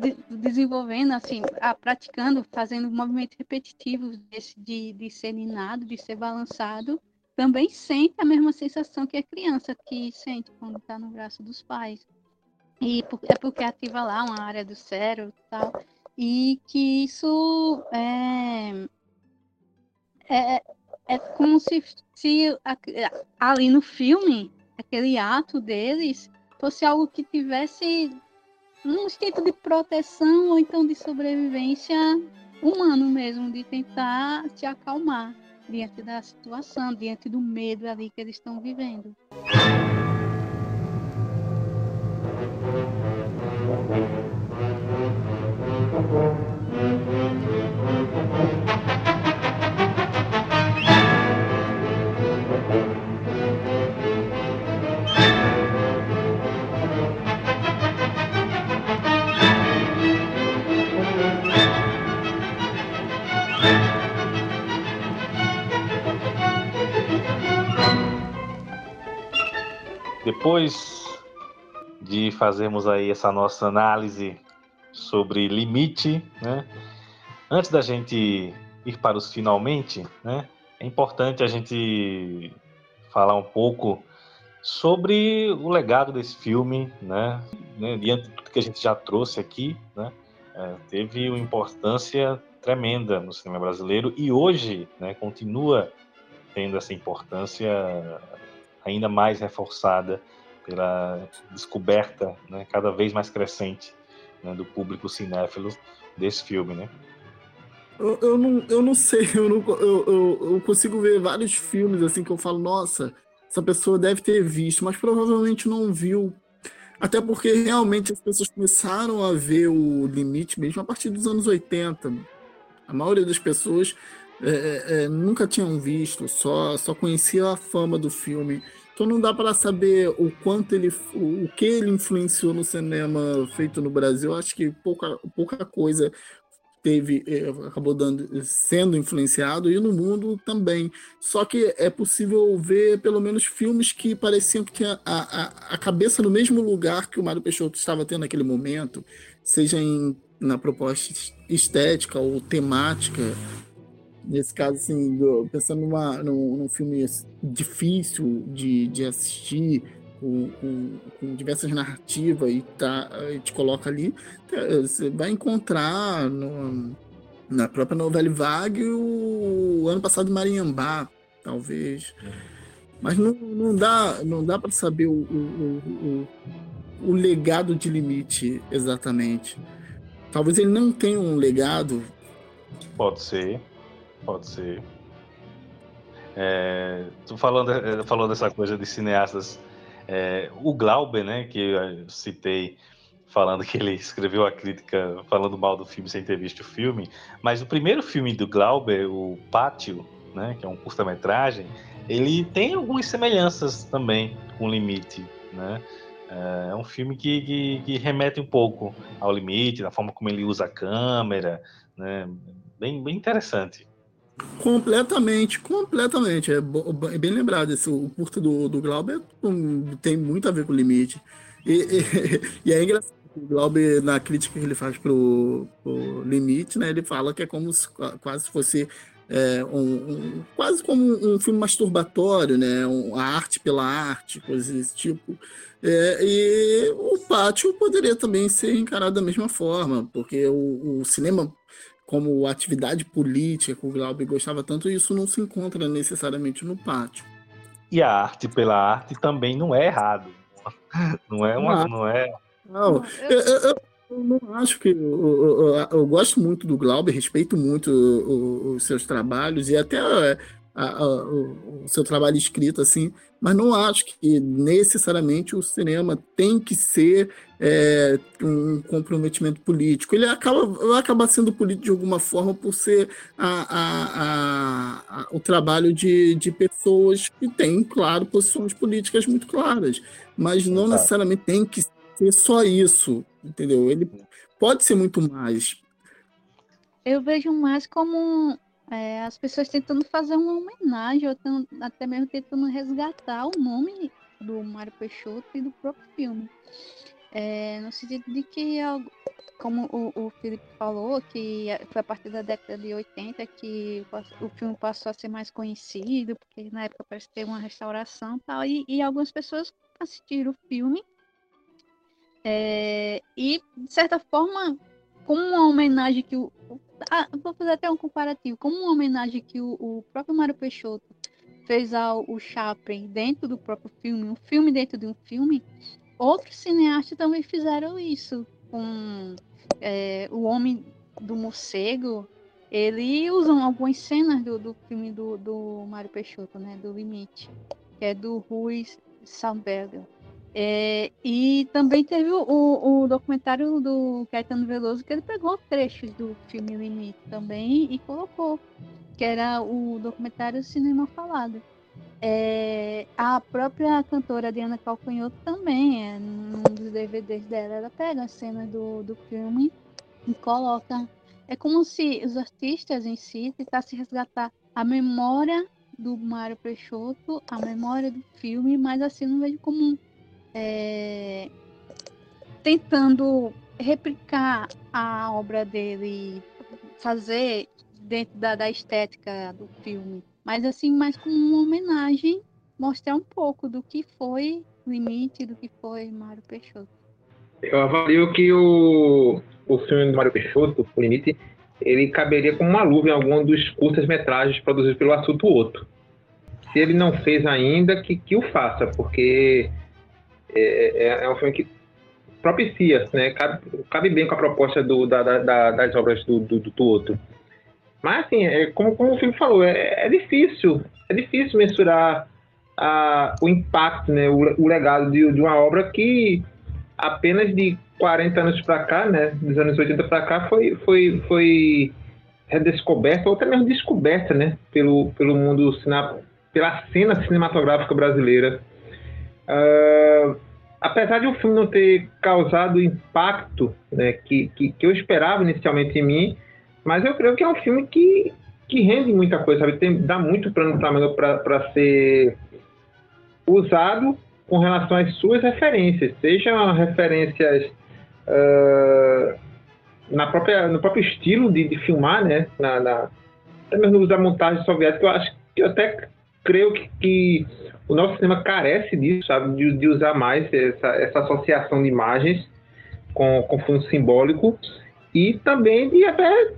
de, desenvolvendo, assim, a, praticando, fazendo movimentos repetitivos desse, de, de ser ninado, de ser balançado, também sente a mesma sensação que a criança que sente quando está no braço dos pais. E é porque ativa lá uma área do cérebro e tal. E que isso é, é, é como se, se ali no filme, aquele ato deles fosse algo que tivesse um instinto de proteção ou então de sobrevivência humano mesmo, de tentar se acalmar diante da situação, diante do medo ali que eles estão vivendo. Depois de fazermos aí essa nossa análise sobre limite, né? Antes da gente ir para os finalmente, né? É importante a gente falar um pouco sobre o legado desse filme, né? né? Diante de tudo que a gente já trouxe aqui, né? É, teve uma importância tremenda no cinema brasileiro e hoje, né? Continua tendo essa importância ainda mais reforçada pela descoberta, né? Cada vez mais crescente né? do público cinéfilo desse filme, né? Eu, eu, não, eu não sei, eu, não, eu, eu, eu consigo ver vários filmes assim que eu falo, nossa, essa pessoa deve ter visto, mas provavelmente não viu. Até porque realmente as pessoas começaram a ver o limite mesmo a partir dos anos 80. A maioria das pessoas é, é, é, nunca tinham visto, só, só conhecia a fama do filme. Então não dá para saber o quanto ele, o, o que ele influenciou no cinema feito no Brasil. Acho que pouca, pouca coisa teve eh, acabou dando, sendo influenciado e no mundo também. Só que é possível ver pelo menos filmes que pareciam que tinha a, a, a cabeça no mesmo lugar que o Mário Peixoto estava tendo naquele momento, seja em, na proposta estética ou temática. Nesse caso, assim, pensando numa, num, num filme difícil de, de assistir, com, com, com, diversas narrativas e, tá, e te coloca ali, é, você vai encontrar no, na própria novela Vague o ano passado Mariambá, talvez. Mas não, não dá, não dá para saber o, o, o, o, legado de limite exatamente. Talvez ele não tenha um legado. Pode ser, pode ser. É, tu falando, é, dessa coisa de cineastas é, o Glauber, né, que eu citei, falando que ele escreveu a crítica falando mal do filme sem ter visto o filme, mas o primeiro filme do Glauber, o Pátio, né, que é um curta-metragem, ele tem algumas semelhanças também com o Limite, né? É, é um filme que, que, que, remete um pouco ao limite, da forma como ele usa a câmera, né? Bem, bem interessante. Completamente, completamente. É, é bem lembrado. Esse, o curto do, do Glauber tem muito a ver com o limite. E, e, e é engraçado. O Glauber, na crítica que ele faz pro, pro Limite, né, ele fala que é como se, quase fosse é, um, um, quase como um filme masturbatório, né? Um, a arte pela arte, coisas desse tipo. É, e o pátio poderia também ser encarado da mesma forma, porque o, o cinema como atividade política que o Glauber gostava tanto, isso não se encontra necessariamente no pátio. E a arte pela arte também não é errado. Não é uma. Não, é. Não, eu, eu, eu não acho que. Eu, eu, gosto muito do Glauber, respeito muito os seus trabalhos e até a, a, o, o, seu trabalho escrito, assim, mas não acho que necessariamente o cinema tem que ser é, um comprometimento político. Ele acaba, vai acabar sendo político de alguma forma por ser a, o trabalho de, de pessoas que têm, claro, posições políticas muito claras, mas não necessariamente tem que ser só isso, entendeu? Ele pode ser muito mais. Eu vejo mais como é, as pessoas tentando fazer uma homenagem, ou até mesmo tentando resgatar o nome do Mário Peixoto e do próprio filme. É, no sentido de que, como o, o Felipe falou, que foi a partir da década de 80 que o, o filme passou a ser mais conhecido, porque na época parece ter uma restauração tal, e, e algumas pessoas assistiram o filme. É, e, de certa forma, como uma homenagem que o, ah, vou fazer até um comparativo. Como uma homenagem que o, o próprio Mário Peixoto fez ao o Chaplin dentro do próprio filme, um filme dentro de um filme, outros cineastas também fizeram isso. Com é, O Homem do Morcego, ele usa algumas cenas do, do filme do, do Mário Peixoto, né? Do Limite, que é do Rui Sandberger. É, e também teve o, o, documentário do Caetano Veloso, que ele pegou trechos do filme Limite também e colocou, que era o documentário Cinema Falado. É, a própria cantora Diana Calcanhoto também, é, num dos DVDs dela, ela pega a cena do, do filme e coloca. É como se os artistas em si tentassem resgatar a memória do Mário Peixoto, a memória do filme, mas assim não vejo como é, tentando replicar a obra dele, fazer dentro da, da estética do filme, mas assim, mais como uma homenagem, mostrar um pouco do que foi Limite, do que foi Mário Peixoto. Eu avalio que o, o filme do Mário Peixoto, O Limite, ele caberia como uma luva em algum dos curtas-metragens produzidos pelo Assunto Outro. Se ele não fez ainda, que, que o faça, porque é, é, é um filme que propicia, né? Cabe, cabe, bem com a proposta do, da, da, das obras do, do, do outro. Mas, assim, é, como, como o filme falou, é, é difícil, é difícil mensurar a, o impacto, né, o, o legado de, de, uma obra que apenas de 40 anos para cá, né, dos anos 80 para cá, foi, foi, foi redescoberta, ou até mesmo descoberta, né, pelo, pelo mundo, pela cena cinematográfica brasileira. Uh, apesar de o filme não ter causado o impacto né, que, que, que, eu esperava inicialmente em mim, mas eu creio que é um filme que, que rende muita coisa, sabe? Tem, dá muito plano para ser usado com relação às suas referências, sejam referências uh, na própria, no próprio estilo de, de filmar, né? Na, na, até mesmo no uso da montagem soviética, eu acho que eu até creio que, que o nosso cinema carece disso, sabe? De, de usar mais essa, essa, associação de imagens com, com fundo simbólico e também de até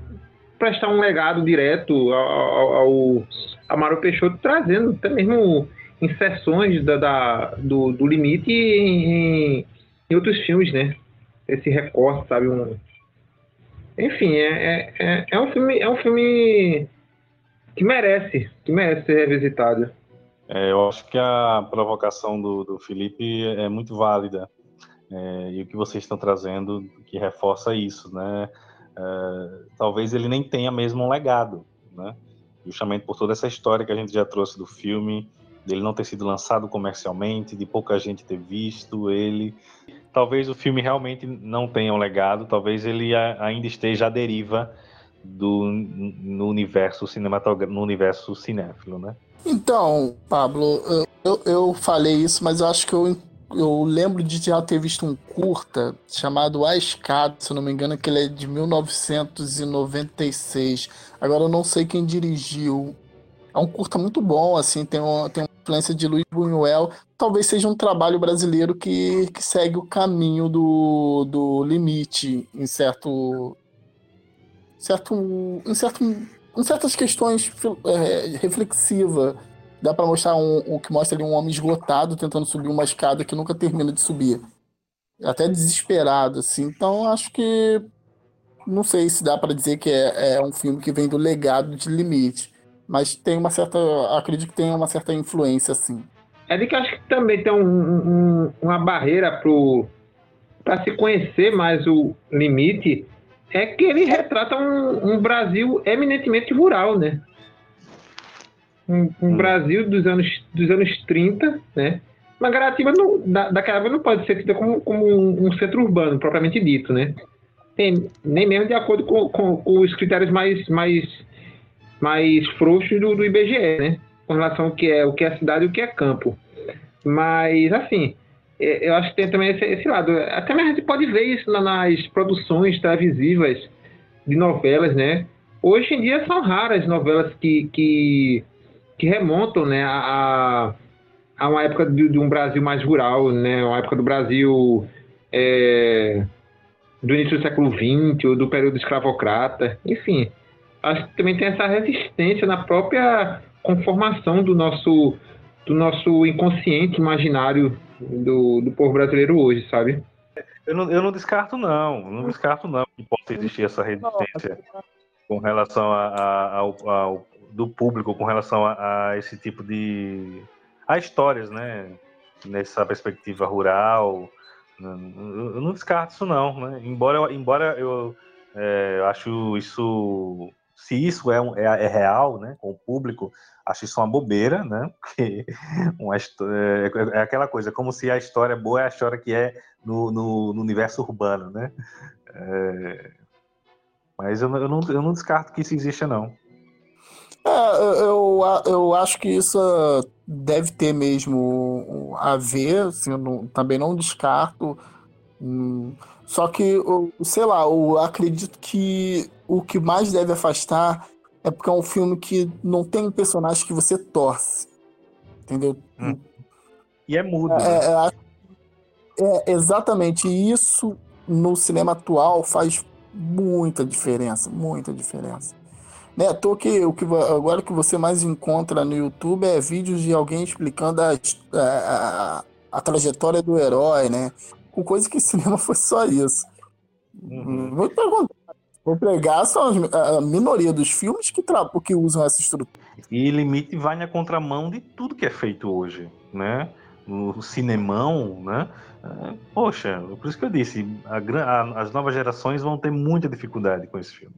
prestar um legado direto ao, ao, Peixoto, trazendo até mesmo inserções da, da do, do, limite em, em, outros filmes, né? Esse recorte, sabe? Um... Enfim, é, é, é, um filme, é um filme que merece, que merece ser revisitado. É, eu acho que a provocação do, do Felipe é muito válida. É, e o que vocês estão trazendo que reforça isso, né? É, talvez ele nem tenha mesmo um legado, né? Justamente por toda essa história que a gente já trouxe do filme, dele não ter sido lançado comercialmente, de pouca gente ter visto ele. Talvez o filme realmente não tenha um legado, talvez ele ainda esteja à deriva do, no universo cinematográfico, no universo cinéfilo, né? Então, Pablo, eu, eu falei isso, mas eu acho que eu, eu lembro de já ter visto um curta chamado A Escada, se eu não me engano, que ele é de 1996. Agora eu não sei quem dirigiu. É um curta muito bom, assim, tem, tem uma influência de Luiz Buñuel. Talvez seja um trabalho brasileiro que, que segue o caminho do, do limite em certo, certo, em certo em certas questões é, reflexiva. Dá para mostrar um, o que mostra ali um homem esgotado tentando subir uma escada que nunca termina de subir. Até desesperado, assim. Então, acho que. Não sei se dá para dizer que é, é um filme que vem do legado de Limite. Mas tem uma certa. Acredito que tem uma certa influência, assim. É de que acho que também tem um, um, uma barreira para se conhecer mais o limite é que ele retrata um, um Brasil eminentemente rural, né? Um, um hum. Brasil dos anos, dos anos 30, né? Mangaratiba, não, da, daquela época, não pode ser tida como, como um, um, centro urbano, propriamente dito, né? Tem, nem mesmo de acordo com, com, com, os critérios mais, mais, mais frouxos do, do IBGE, né? Com relação ao que é, o que é cidade e o que é campo. Mas, assim, eu acho que tem também esse, esse, lado. Até mesmo a gente pode ver isso nas produções televisivas de novelas, né? Hoje em dia são raras novelas que, que, que remontam né, a, a uma época de, de, um Brasil mais rural, né? Uma época do Brasil é, do início do século XX ou do período escravocrata. Enfim, acho que também tem essa resistência na própria conformação do nosso, do nosso inconsciente imaginário do, do povo brasileiro hoje, sabe? Eu não, eu não descarto, não. Não descarto, não, que possa existir essa resistência com relação a, a, ao, ao, do público, com relação a, a, esse tipo de. a histórias, né? Nessa perspectiva rural. Eu não descarto isso, não. Né? Embora, embora eu é, acho isso. Se isso é, um, é, é real, né? Com o público, acho isso uma bobeira, né? Porque uma, é, é, aquela coisa, como se a história boa é a história que é no, no, no universo urbano, né? É, mas eu, eu, não, eu não descarto que isso exista, não. É, eu, eu acho que isso deve ter mesmo a ver, assim, não, também não descarto. Hum, Só que, eu, sei lá, eu acredito que o que mais deve afastar é porque é um filme que não tem um personagem que você torce. Entendeu? Hum. E é mudo. É, né? é, é, exatamente. isso no cinema atual faz muita diferença. Muita diferença. Né, tô que, o que agora o que você mais encontra no YouTube é vídeos de alguém explicando a, a, a trajetória do herói, né? Com coisa que cinema foi só isso. Uhum. Vou perguntar. Vou pregar são a minoria dos filmes que, que usam essa estrutura. E Limite vai na contramão de tudo que é feito hoje, né? O cinemão, né? É, poxa, por isso que eu disse, a, a, as novas gerações vão ter muita dificuldade com esse filme,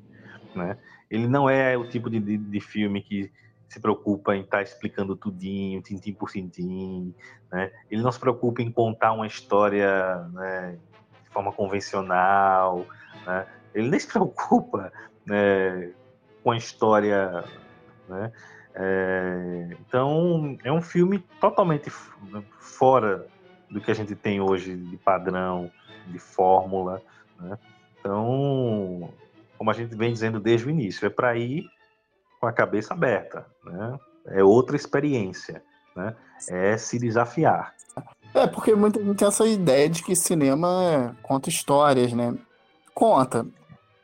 né? Ele não é o tipo de, de, de filme que se preocupa em estar tá explicando tudinho, tintim por tintim, né? Ele não se preocupa em contar uma história né, de forma convencional, né? Ele nem se preocupa né, com a história, né? É, então, é um filme totalmente fora do que a gente tem hoje de padrão, de fórmula, né? Então, como a gente vem dizendo desde o início, é para ir com a cabeça aberta, né? É outra experiência, né? É se desafiar. É, porque muita gente tem essa ideia de que cinema conta histórias, né? Conta,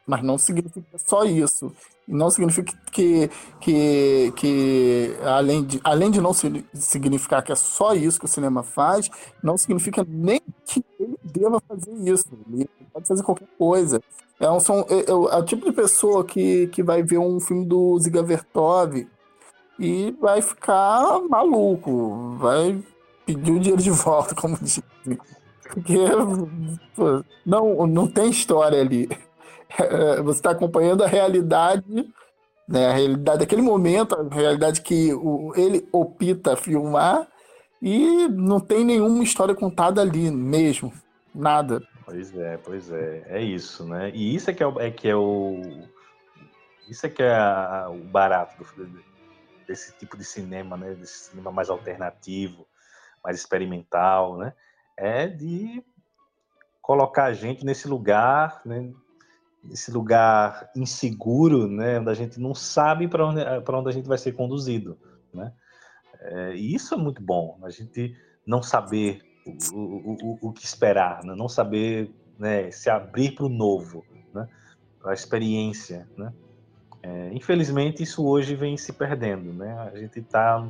mas não significa só isso. Não significa que, que, que além, de, além de não significar que é só isso que o cinema faz, não significa nem que ele deva fazer isso. Ele pode fazer qualquer coisa. É, um, são, é, é, é, o tipo de pessoa que, que vai ver um filme do Ziga Vertov e vai ficar maluco, vai pedir o dinheiro de volta, como dizem. Porque pô, não, não tem história ali. É, você está acompanhando a realidade, né, a realidade daquele momento, a realidade que o, ele opta filmar, e não tem nenhuma história contada ali mesmo. Nada. Pois é, pois é. É isso, né? E isso é que é, o, é que é o. Isso é que é a, o barato do, desse tipo de cinema, né? Desse cinema mais alternativo, mais experimental, né? É de colocar a gente nesse lugar, né? Esse lugar inseguro, né? Onde a gente não sabe para onde, para onde a gente vai ser conduzido, né? É, e isso é muito bom, a gente não saber o, o, o, que esperar, né? não saber né, se abrir para o novo, né? a experiência. Né? É, infelizmente, isso hoje vem se perdendo. Né? A gente está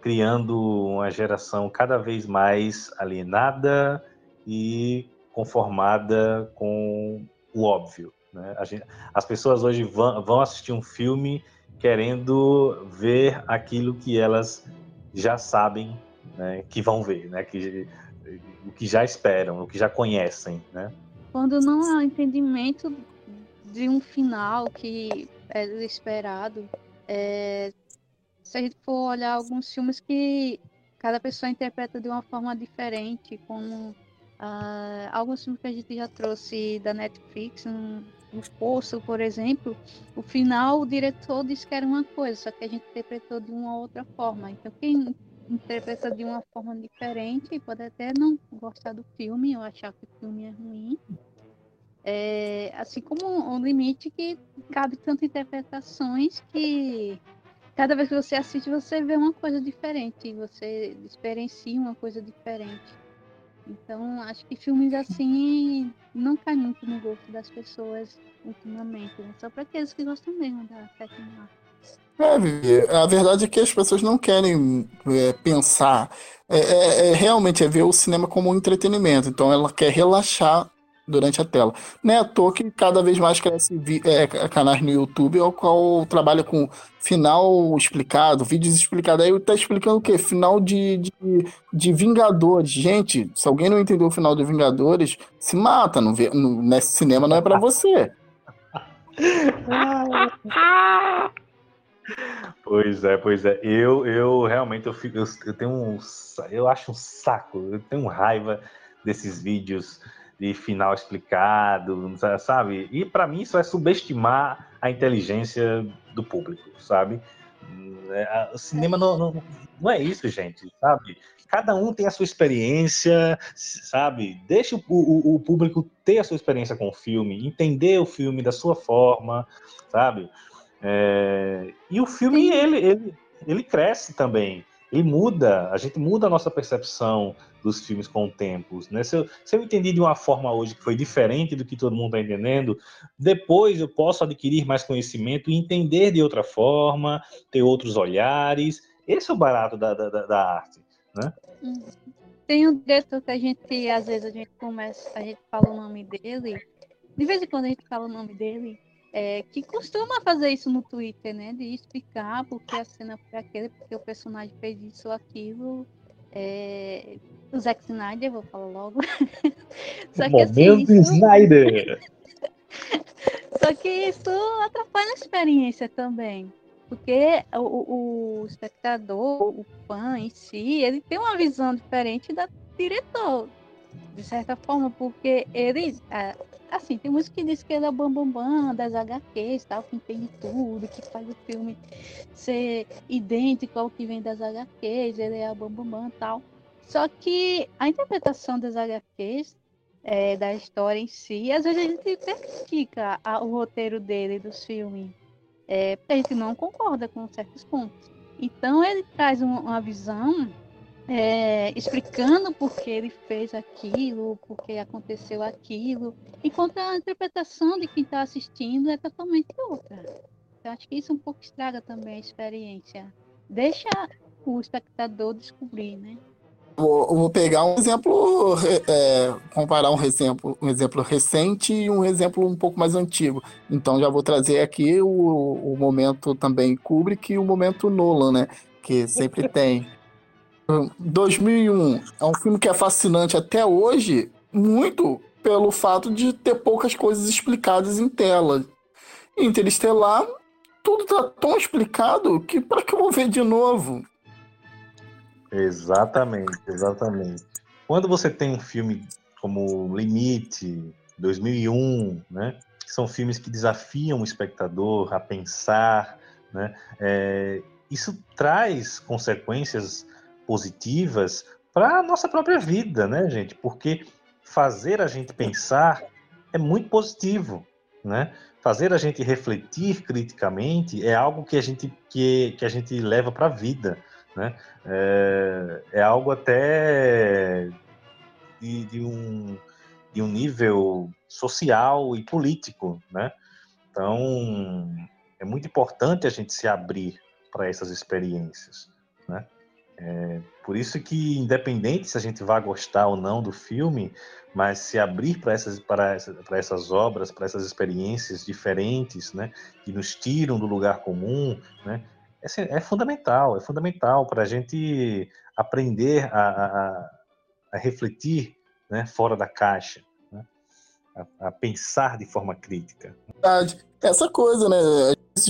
criando uma geração cada vez mais alienada e conformada com o óbvio. Né? Gente, as pessoas hoje vão, vão assistir um filme querendo ver aquilo que elas já sabem né, que vão ver, né, que, o que já esperam, o que já conhecem, né? Quando não há entendimento de um final que é esperado, é, se a gente for olhar alguns filmes que cada pessoa interpreta de uma forma diferente, como uh, alguns filmes que a gente já trouxe da Netflix, um, um Poço, por exemplo, o final o diretor disse que era uma coisa, só que a gente interpretou de uma outra forma. Então, quem interpreta de uma forma diferente pode até não gostar do filme ou achar que o filme é ruim. É, assim como um limite que cabe tantas interpretações que cada vez que você assiste você vê uma coisa diferente, você experiencia uma coisa diferente. Então acho que filmes assim não caem muito no gosto das pessoas ultimamente, né? só para aqueles que gostam mesmo da arte. É, a verdade é que as pessoas não querem é, pensar. É, é, é, realmente é ver o cinema como um entretenimento. Então ela quer relaxar durante a tela. Não é à toa que cada vez mais cresce é, canais no YouTube ao qual trabalha com final explicado, vídeos explicados. Aí tá explicando o quê? Final de, de, de, Vingadores. Gente, se alguém não entendeu o final de Vingadores, se mata. Não vê, nesse cinema não é para você. Pois é, pois é. Eu, eu realmente eu, fico, eu, eu, tenho um, eu acho um saco, eu tenho raiva desses vídeos de final explicado, sabe? E para mim isso é subestimar a inteligência do público, sabe? É, o cinema não, não, não é isso, gente, sabe? Cada um tem a sua experiência, sabe? Deixa o, o, o público ter a sua experiência com o filme, entender o filme da sua forma, sabe? É, e o filme, ele, ele, ele cresce também, ele muda, a gente muda a nossa percepção dos filmes com o tempo. Né? Se, eu, se eu entendi de uma forma hoje que foi diferente do que todo mundo está entendendo, depois eu posso adquirir mais conhecimento e entender de outra forma, ter outros olhares. Esse é o barato da, da, da arte. Né? Tem um diretor que a gente, às vezes, a gente começa, a gente fala o nome dele, de vez em quando a gente fala o nome dele, é, que costuma fazer isso no Twitter, né? De explicar porque a cena foi aquele, porque o personagem fez isso ou aquilo. É, o Zack Snyder, vou falar logo. Só que, assim, Momento assim, isso... Snyder! Só que isso atrapalha a experiência também. Porque o, o, espectador, o fã em si, ele tem uma visão diferente da diretor, de certa forma, porque ele, assim, tem música que diz que ele é o bambambam bam, bam das HQs, tal, que entende tudo, que faz o filme ser idêntico ao que vem das HQs, ele é o bambambam bam, tal. Só que a interpretação das HQs, é, da história em si, às vezes a gente critica o roteiro dele, dos filmes, é, porque a gente não concorda com certos pontos. Então ele traz uma, uma visão é, explicando por que ele fez aquilo, por que aconteceu aquilo, enquanto a interpretação de quem está assistindo é totalmente outra. Eu acho que isso um pouco estraga também a experiência. Deixa o espectador descobrir, né? Vou, vou pegar um exemplo, é, comparar um exemplo, um exemplo recente e um exemplo um pouco mais antigo. Então já vou trazer aqui o, o momento também Kubrick e o momento Nolan, né? Que sempre tem. 2001 é um filme que é fascinante até hoje, muito pelo fato de ter poucas coisas explicadas em tela. Interestelar, tudo tá tão explicado que para que eu vou ver de novo? Exatamente, exatamente. Quando você tem um filme como Limite, 2001, né, são filmes que desafiam o espectador a pensar, né, é, isso traz consequências positivas para a nossa própria vida, né, gente? Porque fazer a gente pensar é muito positivo, né? Fazer a gente refletir criticamente é algo que a gente, que, que a gente leva para a vida, né? É, é, algo até de, de, um, de um nível social e político, né? Então, é muito importante a gente se abrir para essas experiências? É, por isso que, independente se a gente vai gostar ou não do filme, mas se abrir para essas, para, essa, para essas obras, para essas experiências diferentes, né, que nos tiram do lugar comum, né, é, é fundamental, é fundamental para a gente aprender a, a, a refletir né, fora da caixa, né, a, a, pensar de forma crítica. Essa coisa, né?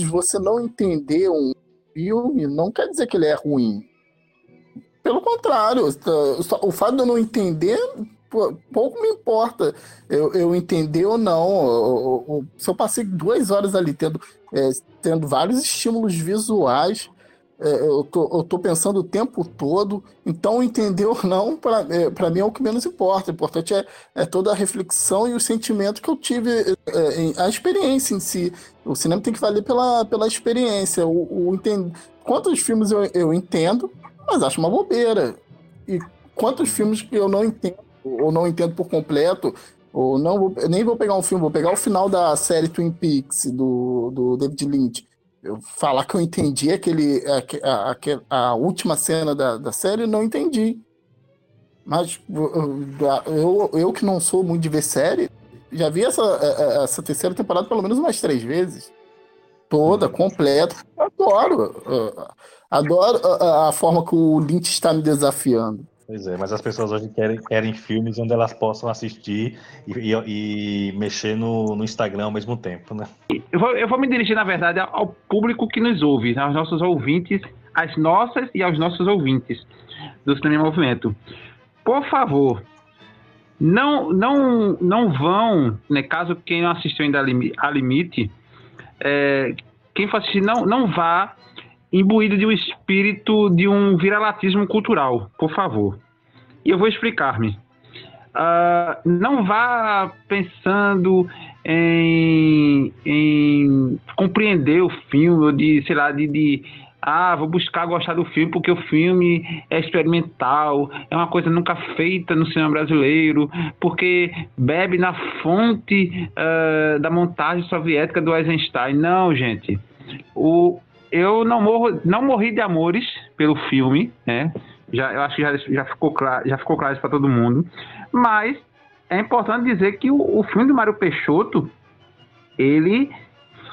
Você não entender um filme, não quer dizer que ele é ruim pelo contrário, o fato de eu não entender pouco me importa eu, eu entender ou não. se eu passei duas horas ali tendo, é, tendo vários estímulos visuais, é, eu, tô, eu tô pensando o tempo todo, então entender ou não, para é, mim é o que menos importa. O importante é, é toda a reflexão e o sentimento que eu tive, é, a experiência em si. O cinema tem que valer pela, pela experiência. O, o entend... Quantos filmes eu, eu entendo, mas acho uma bobeira. E quantos filmes que eu não entendo, ou não entendo por completo, ou não vou, nem vou pegar um filme, vou pegar o final da série Twin Peaks do, do David Lynch. Eu falar que eu entendi aquele, a, a, a última cena da, da série, não entendi. Mas eu, eu que não sou muito de ver série, já vi essa, essa terceira temporada pelo menos umas três vezes. Toda, completa. Adoro. Adoro a, a, forma que o Lynch está me desafiando. Pois é, mas as pessoas hoje querem, querem filmes onde elas possam assistir e, e, e mexer no, no, Instagram ao mesmo tempo, né? Eu vou, eu vou me dirigir, na verdade, ao público que nos ouve, aos nossos ouvintes, às nossas e aos nossos ouvintes do Cinema Movimento. Por favor, não, não, não vão, né, caso quem não assistiu ainda a Limite, é, quem for assistir, não, não vá imbuído de um espírito de um viralatismo cultural, por favor. E eu vou explicar-me. Uh, não vá pensando em, em, compreender o filme, de, sei lá, de, de, ah, vou buscar gostar do filme porque o filme é experimental, é uma coisa nunca feita no cinema brasileiro, porque bebe na fonte uh, da montagem soviética do Eisenstein. Não, gente. O, eu não, morro, não morri de amores pelo filme, né? Já, eu acho que já, já ficou claro, já ficou claro isso para todo mundo. Mas é importante dizer que o, o filme do Mário Peixoto ele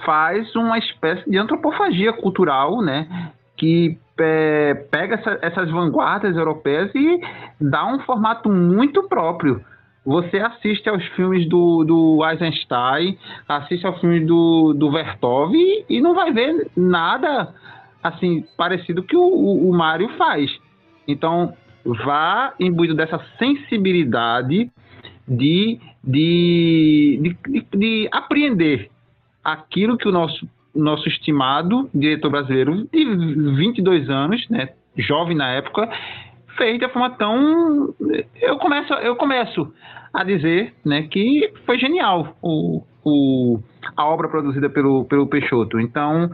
faz uma espécie de antropofagia cultural, né? Que é, pega essa, essas vanguardas europeias e dá um formato muito próprio. Você assiste aos filmes do, do Eisenstein, assiste aos filmes do, do Vertov e, não vai ver nada assim parecido que o, o, o Mário faz. Então, vá imbuído dessa sensibilidade de, de, de, de, apreender aquilo que o nosso, nosso estimado diretor brasileiro de 22 anos, né, jovem na época, fez de forma tão. Eu começo, eu começo a dizer né, que foi genial o, o, a obra produzida pelo, pelo Peixoto. Então,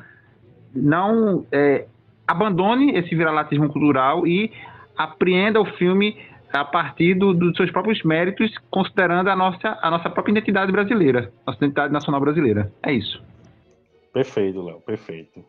não é, abandone esse viralatismo cultural e apreenda o filme a partir do, dos seus próprios méritos, considerando a nossa, a nossa própria identidade brasileira, nossa identidade nacional brasileira. É isso. Perfeito, Léo, perfeito.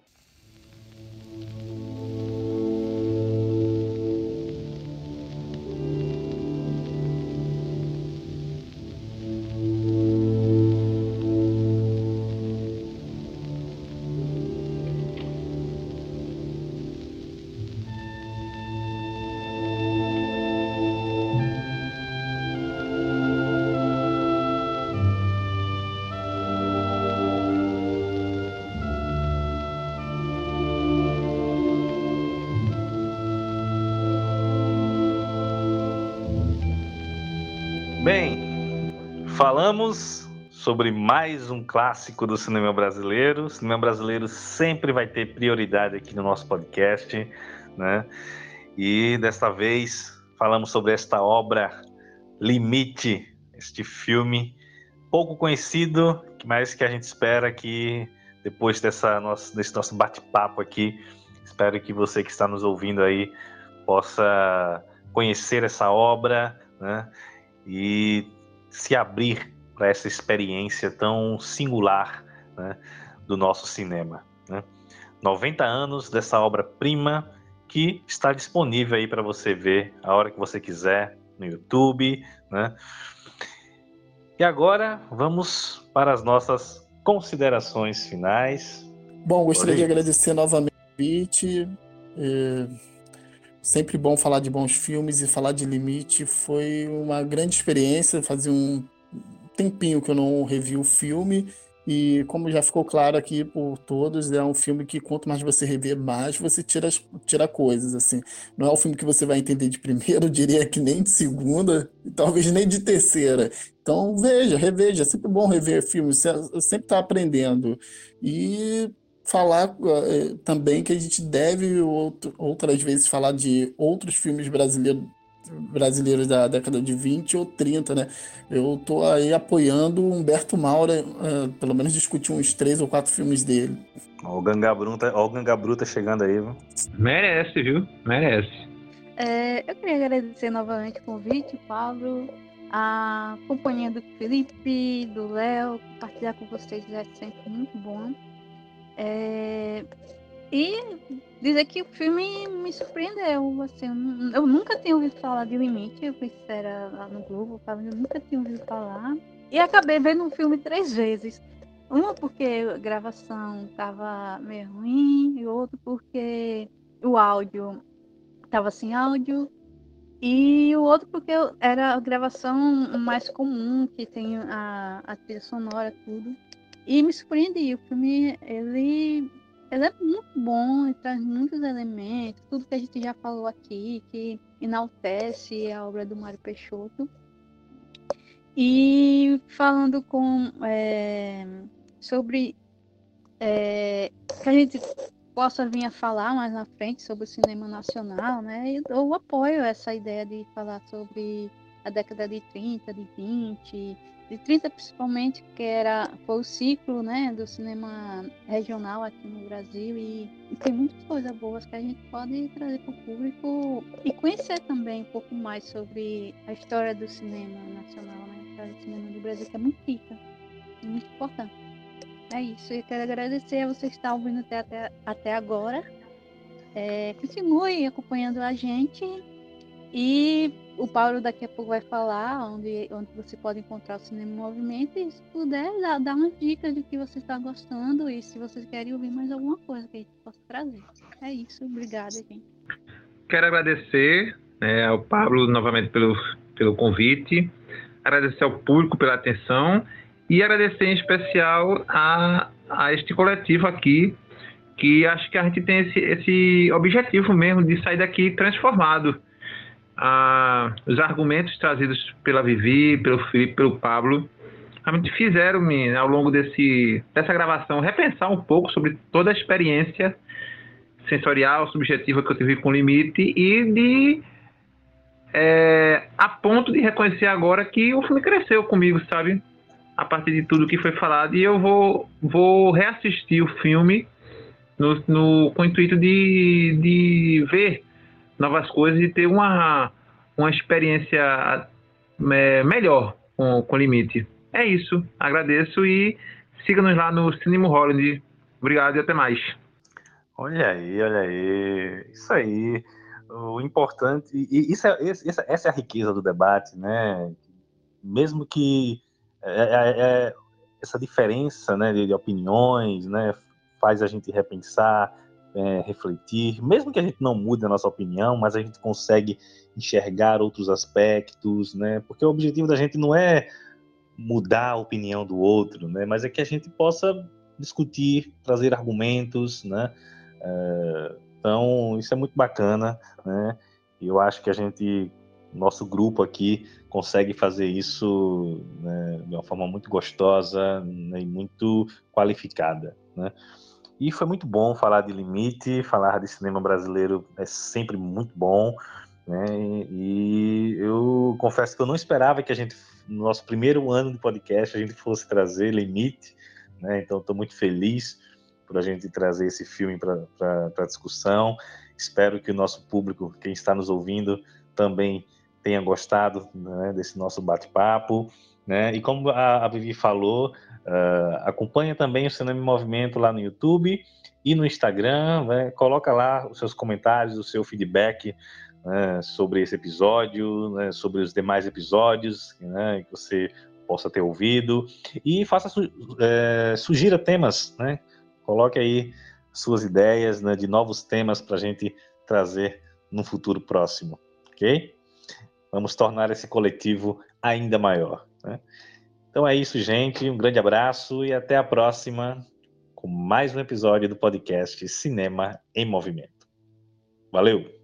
Sobre mais um clássico do cinema brasileiro. O cinema brasileiro sempre vai ter prioridade aqui no nosso podcast, né? E desta vez falamos sobre esta obra Limite, este filme pouco conhecido, mas que a gente espera que depois dessa nossa, desse nosso bate-papo aqui, espero que você que está nos ouvindo aí possa conhecer essa obra, né? E se abrir para essa experiência tão singular né, do nosso cinema. Né? 90 anos dessa obra-prima que está disponível aí para você ver a hora que você quiser no YouTube. Né? E agora vamos para as nossas considerações finais. Bom, gostaria de agradecer novamente o convite. É sempre bom falar de bons filmes e falar de Limite foi uma grande experiência. Fazia um tempinho que eu não revi o filme. E como já ficou claro aqui por todos, é um filme que quanto mais você rever, mais você tira, tira coisas, assim. Não é um filme que você vai entender de primeira, eu diria que nem de segunda, talvez nem de terceira. Então veja, reveja, é sempre bom rever filmes, você sempre está aprendendo. E falar é, também que a gente deve outro, outras vezes falar de outros filmes brasileiros brasileiros da década de 20 ou 30, né? Eu tô aí apoiando o Humberto Maura, uh, pelo menos discutir uns três ou quatro filmes dele. Ó o Ganga Bruta, ó o Ganga Bruta chegando aí, viu? Merece, viu? Merece. É, eu queria agradecer novamente o convite, Pablo, a companhia do Felipe, do Léo, compartilhar com vocês é sempre muito bom. É, e dizer que o filme me surpreendeu. Assim, eu nunca tinha ouvido falar de Limite, eu pensei era lá no Globo, eu nunca tinha ouvido falar. E acabei vendo um filme três vezes. Uma porque a gravação tava meio ruim, e outro porque o áudio tava sem áudio. E o outro porque era a gravação mais comum, que tem a, a trilha sonora, tudo. E me surpreendi. O filme, ele ele é muito bom, ele traz muitos elementos, tudo que a gente já falou aqui, que enaltece a obra do Mário Peixoto. E falando com é, sobre é, que a gente possa vir a falar mais na frente sobre o cinema nacional, né? Eu apoio essa ideia de falar sobre a década de 30, de 20, de 30 principalmente, que era foi o ciclo, né, do cinema regional aqui no Brasil e, e tem muitas coisas boas que a gente pode trazer para o público e conhecer também um pouco mais sobre a história do cinema nacional, né, a história do cinema do Brasil que é muito rica, muito importante. É isso, eu quero agradecer a você que está ouvindo até, até, até agora. É, continue acompanhando a gente e o Paulo daqui a pouco vai falar onde, onde você pode encontrar o Cinema em Movimento e se puder dar, dar uma dica de que você está gostando e se vocês querem ouvir mais alguma coisa que a gente possa trazer. É isso, obrigada, gente. Quero agradecer né, ao Pablo novamente pelo, pelo convite, agradecer ao público pela atenção e agradecer em especial a, a este coletivo aqui, que acho que a gente tem esse, esse objetivo mesmo de sair daqui transformado ah, os argumentos trazidos pela Vivi, pelo Felipe, pelo Pablo, realmente fizeram-me, ao longo desse, dessa gravação, repensar um pouco sobre toda a experiência sensorial, subjetiva que eu tive com o limite e de. É, a ponto de reconhecer agora que o filme cresceu comigo, sabe? A partir de tudo que foi falado. E eu vou, vou reassistir o filme no, no, com o intuito de, de ver novas coisas e ter uma, uma experiência é, melhor com, com Limite. É isso. Agradeço e siga-nos lá no Cinema Holland. Obrigado e até mais. Olha aí, olha aí. Isso aí. O importante. E isso é, essa, essa é a riqueza do debate, né? Mesmo que é, é, é essa diferença né, de opiniões né, faz a gente repensar, é, refletir, mesmo que a gente não mude a nossa opinião, mas a gente consegue enxergar outros aspectos, né? Porque o objetivo da gente não é mudar a opinião do outro, né? Mas é que a gente possa discutir, trazer argumentos, né? É, então isso é muito bacana, né? Eu acho que a gente, nosso grupo aqui, consegue fazer isso né, de uma forma muito gostosa né, e muito qualificada, né? E foi muito bom falar de limite, falar de cinema brasileiro é sempre muito bom. Né? E eu confesso que eu não esperava que a gente, no nosso primeiro ano de podcast, a gente fosse trazer limite. Né? Então, estou muito feliz por a gente trazer esse filme para discussão. Espero que o nosso público, quem está nos ouvindo, também tenha gostado né, desse nosso bate-papo. Né? E como a, a Vivi falou, Uh, acompanha também o Cinema em Movimento lá no YouTube e no Instagram. Né? Coloca lá os seus comentários, o seu feedback né, sobre esse episódio, né, sobre os demais episódios né, que você possa ter ouvido e faça é, sugira temas, né? Coloque aí suas ideias né, de novos temas para a gente trazer no futuro próximo, ok? Vamos tornar esse coletivo ainda maior. Né? Então é isso, gente. Um grande abraço e até a próxima com mais um episódio do podcast Cinema em Movimento. Valeu!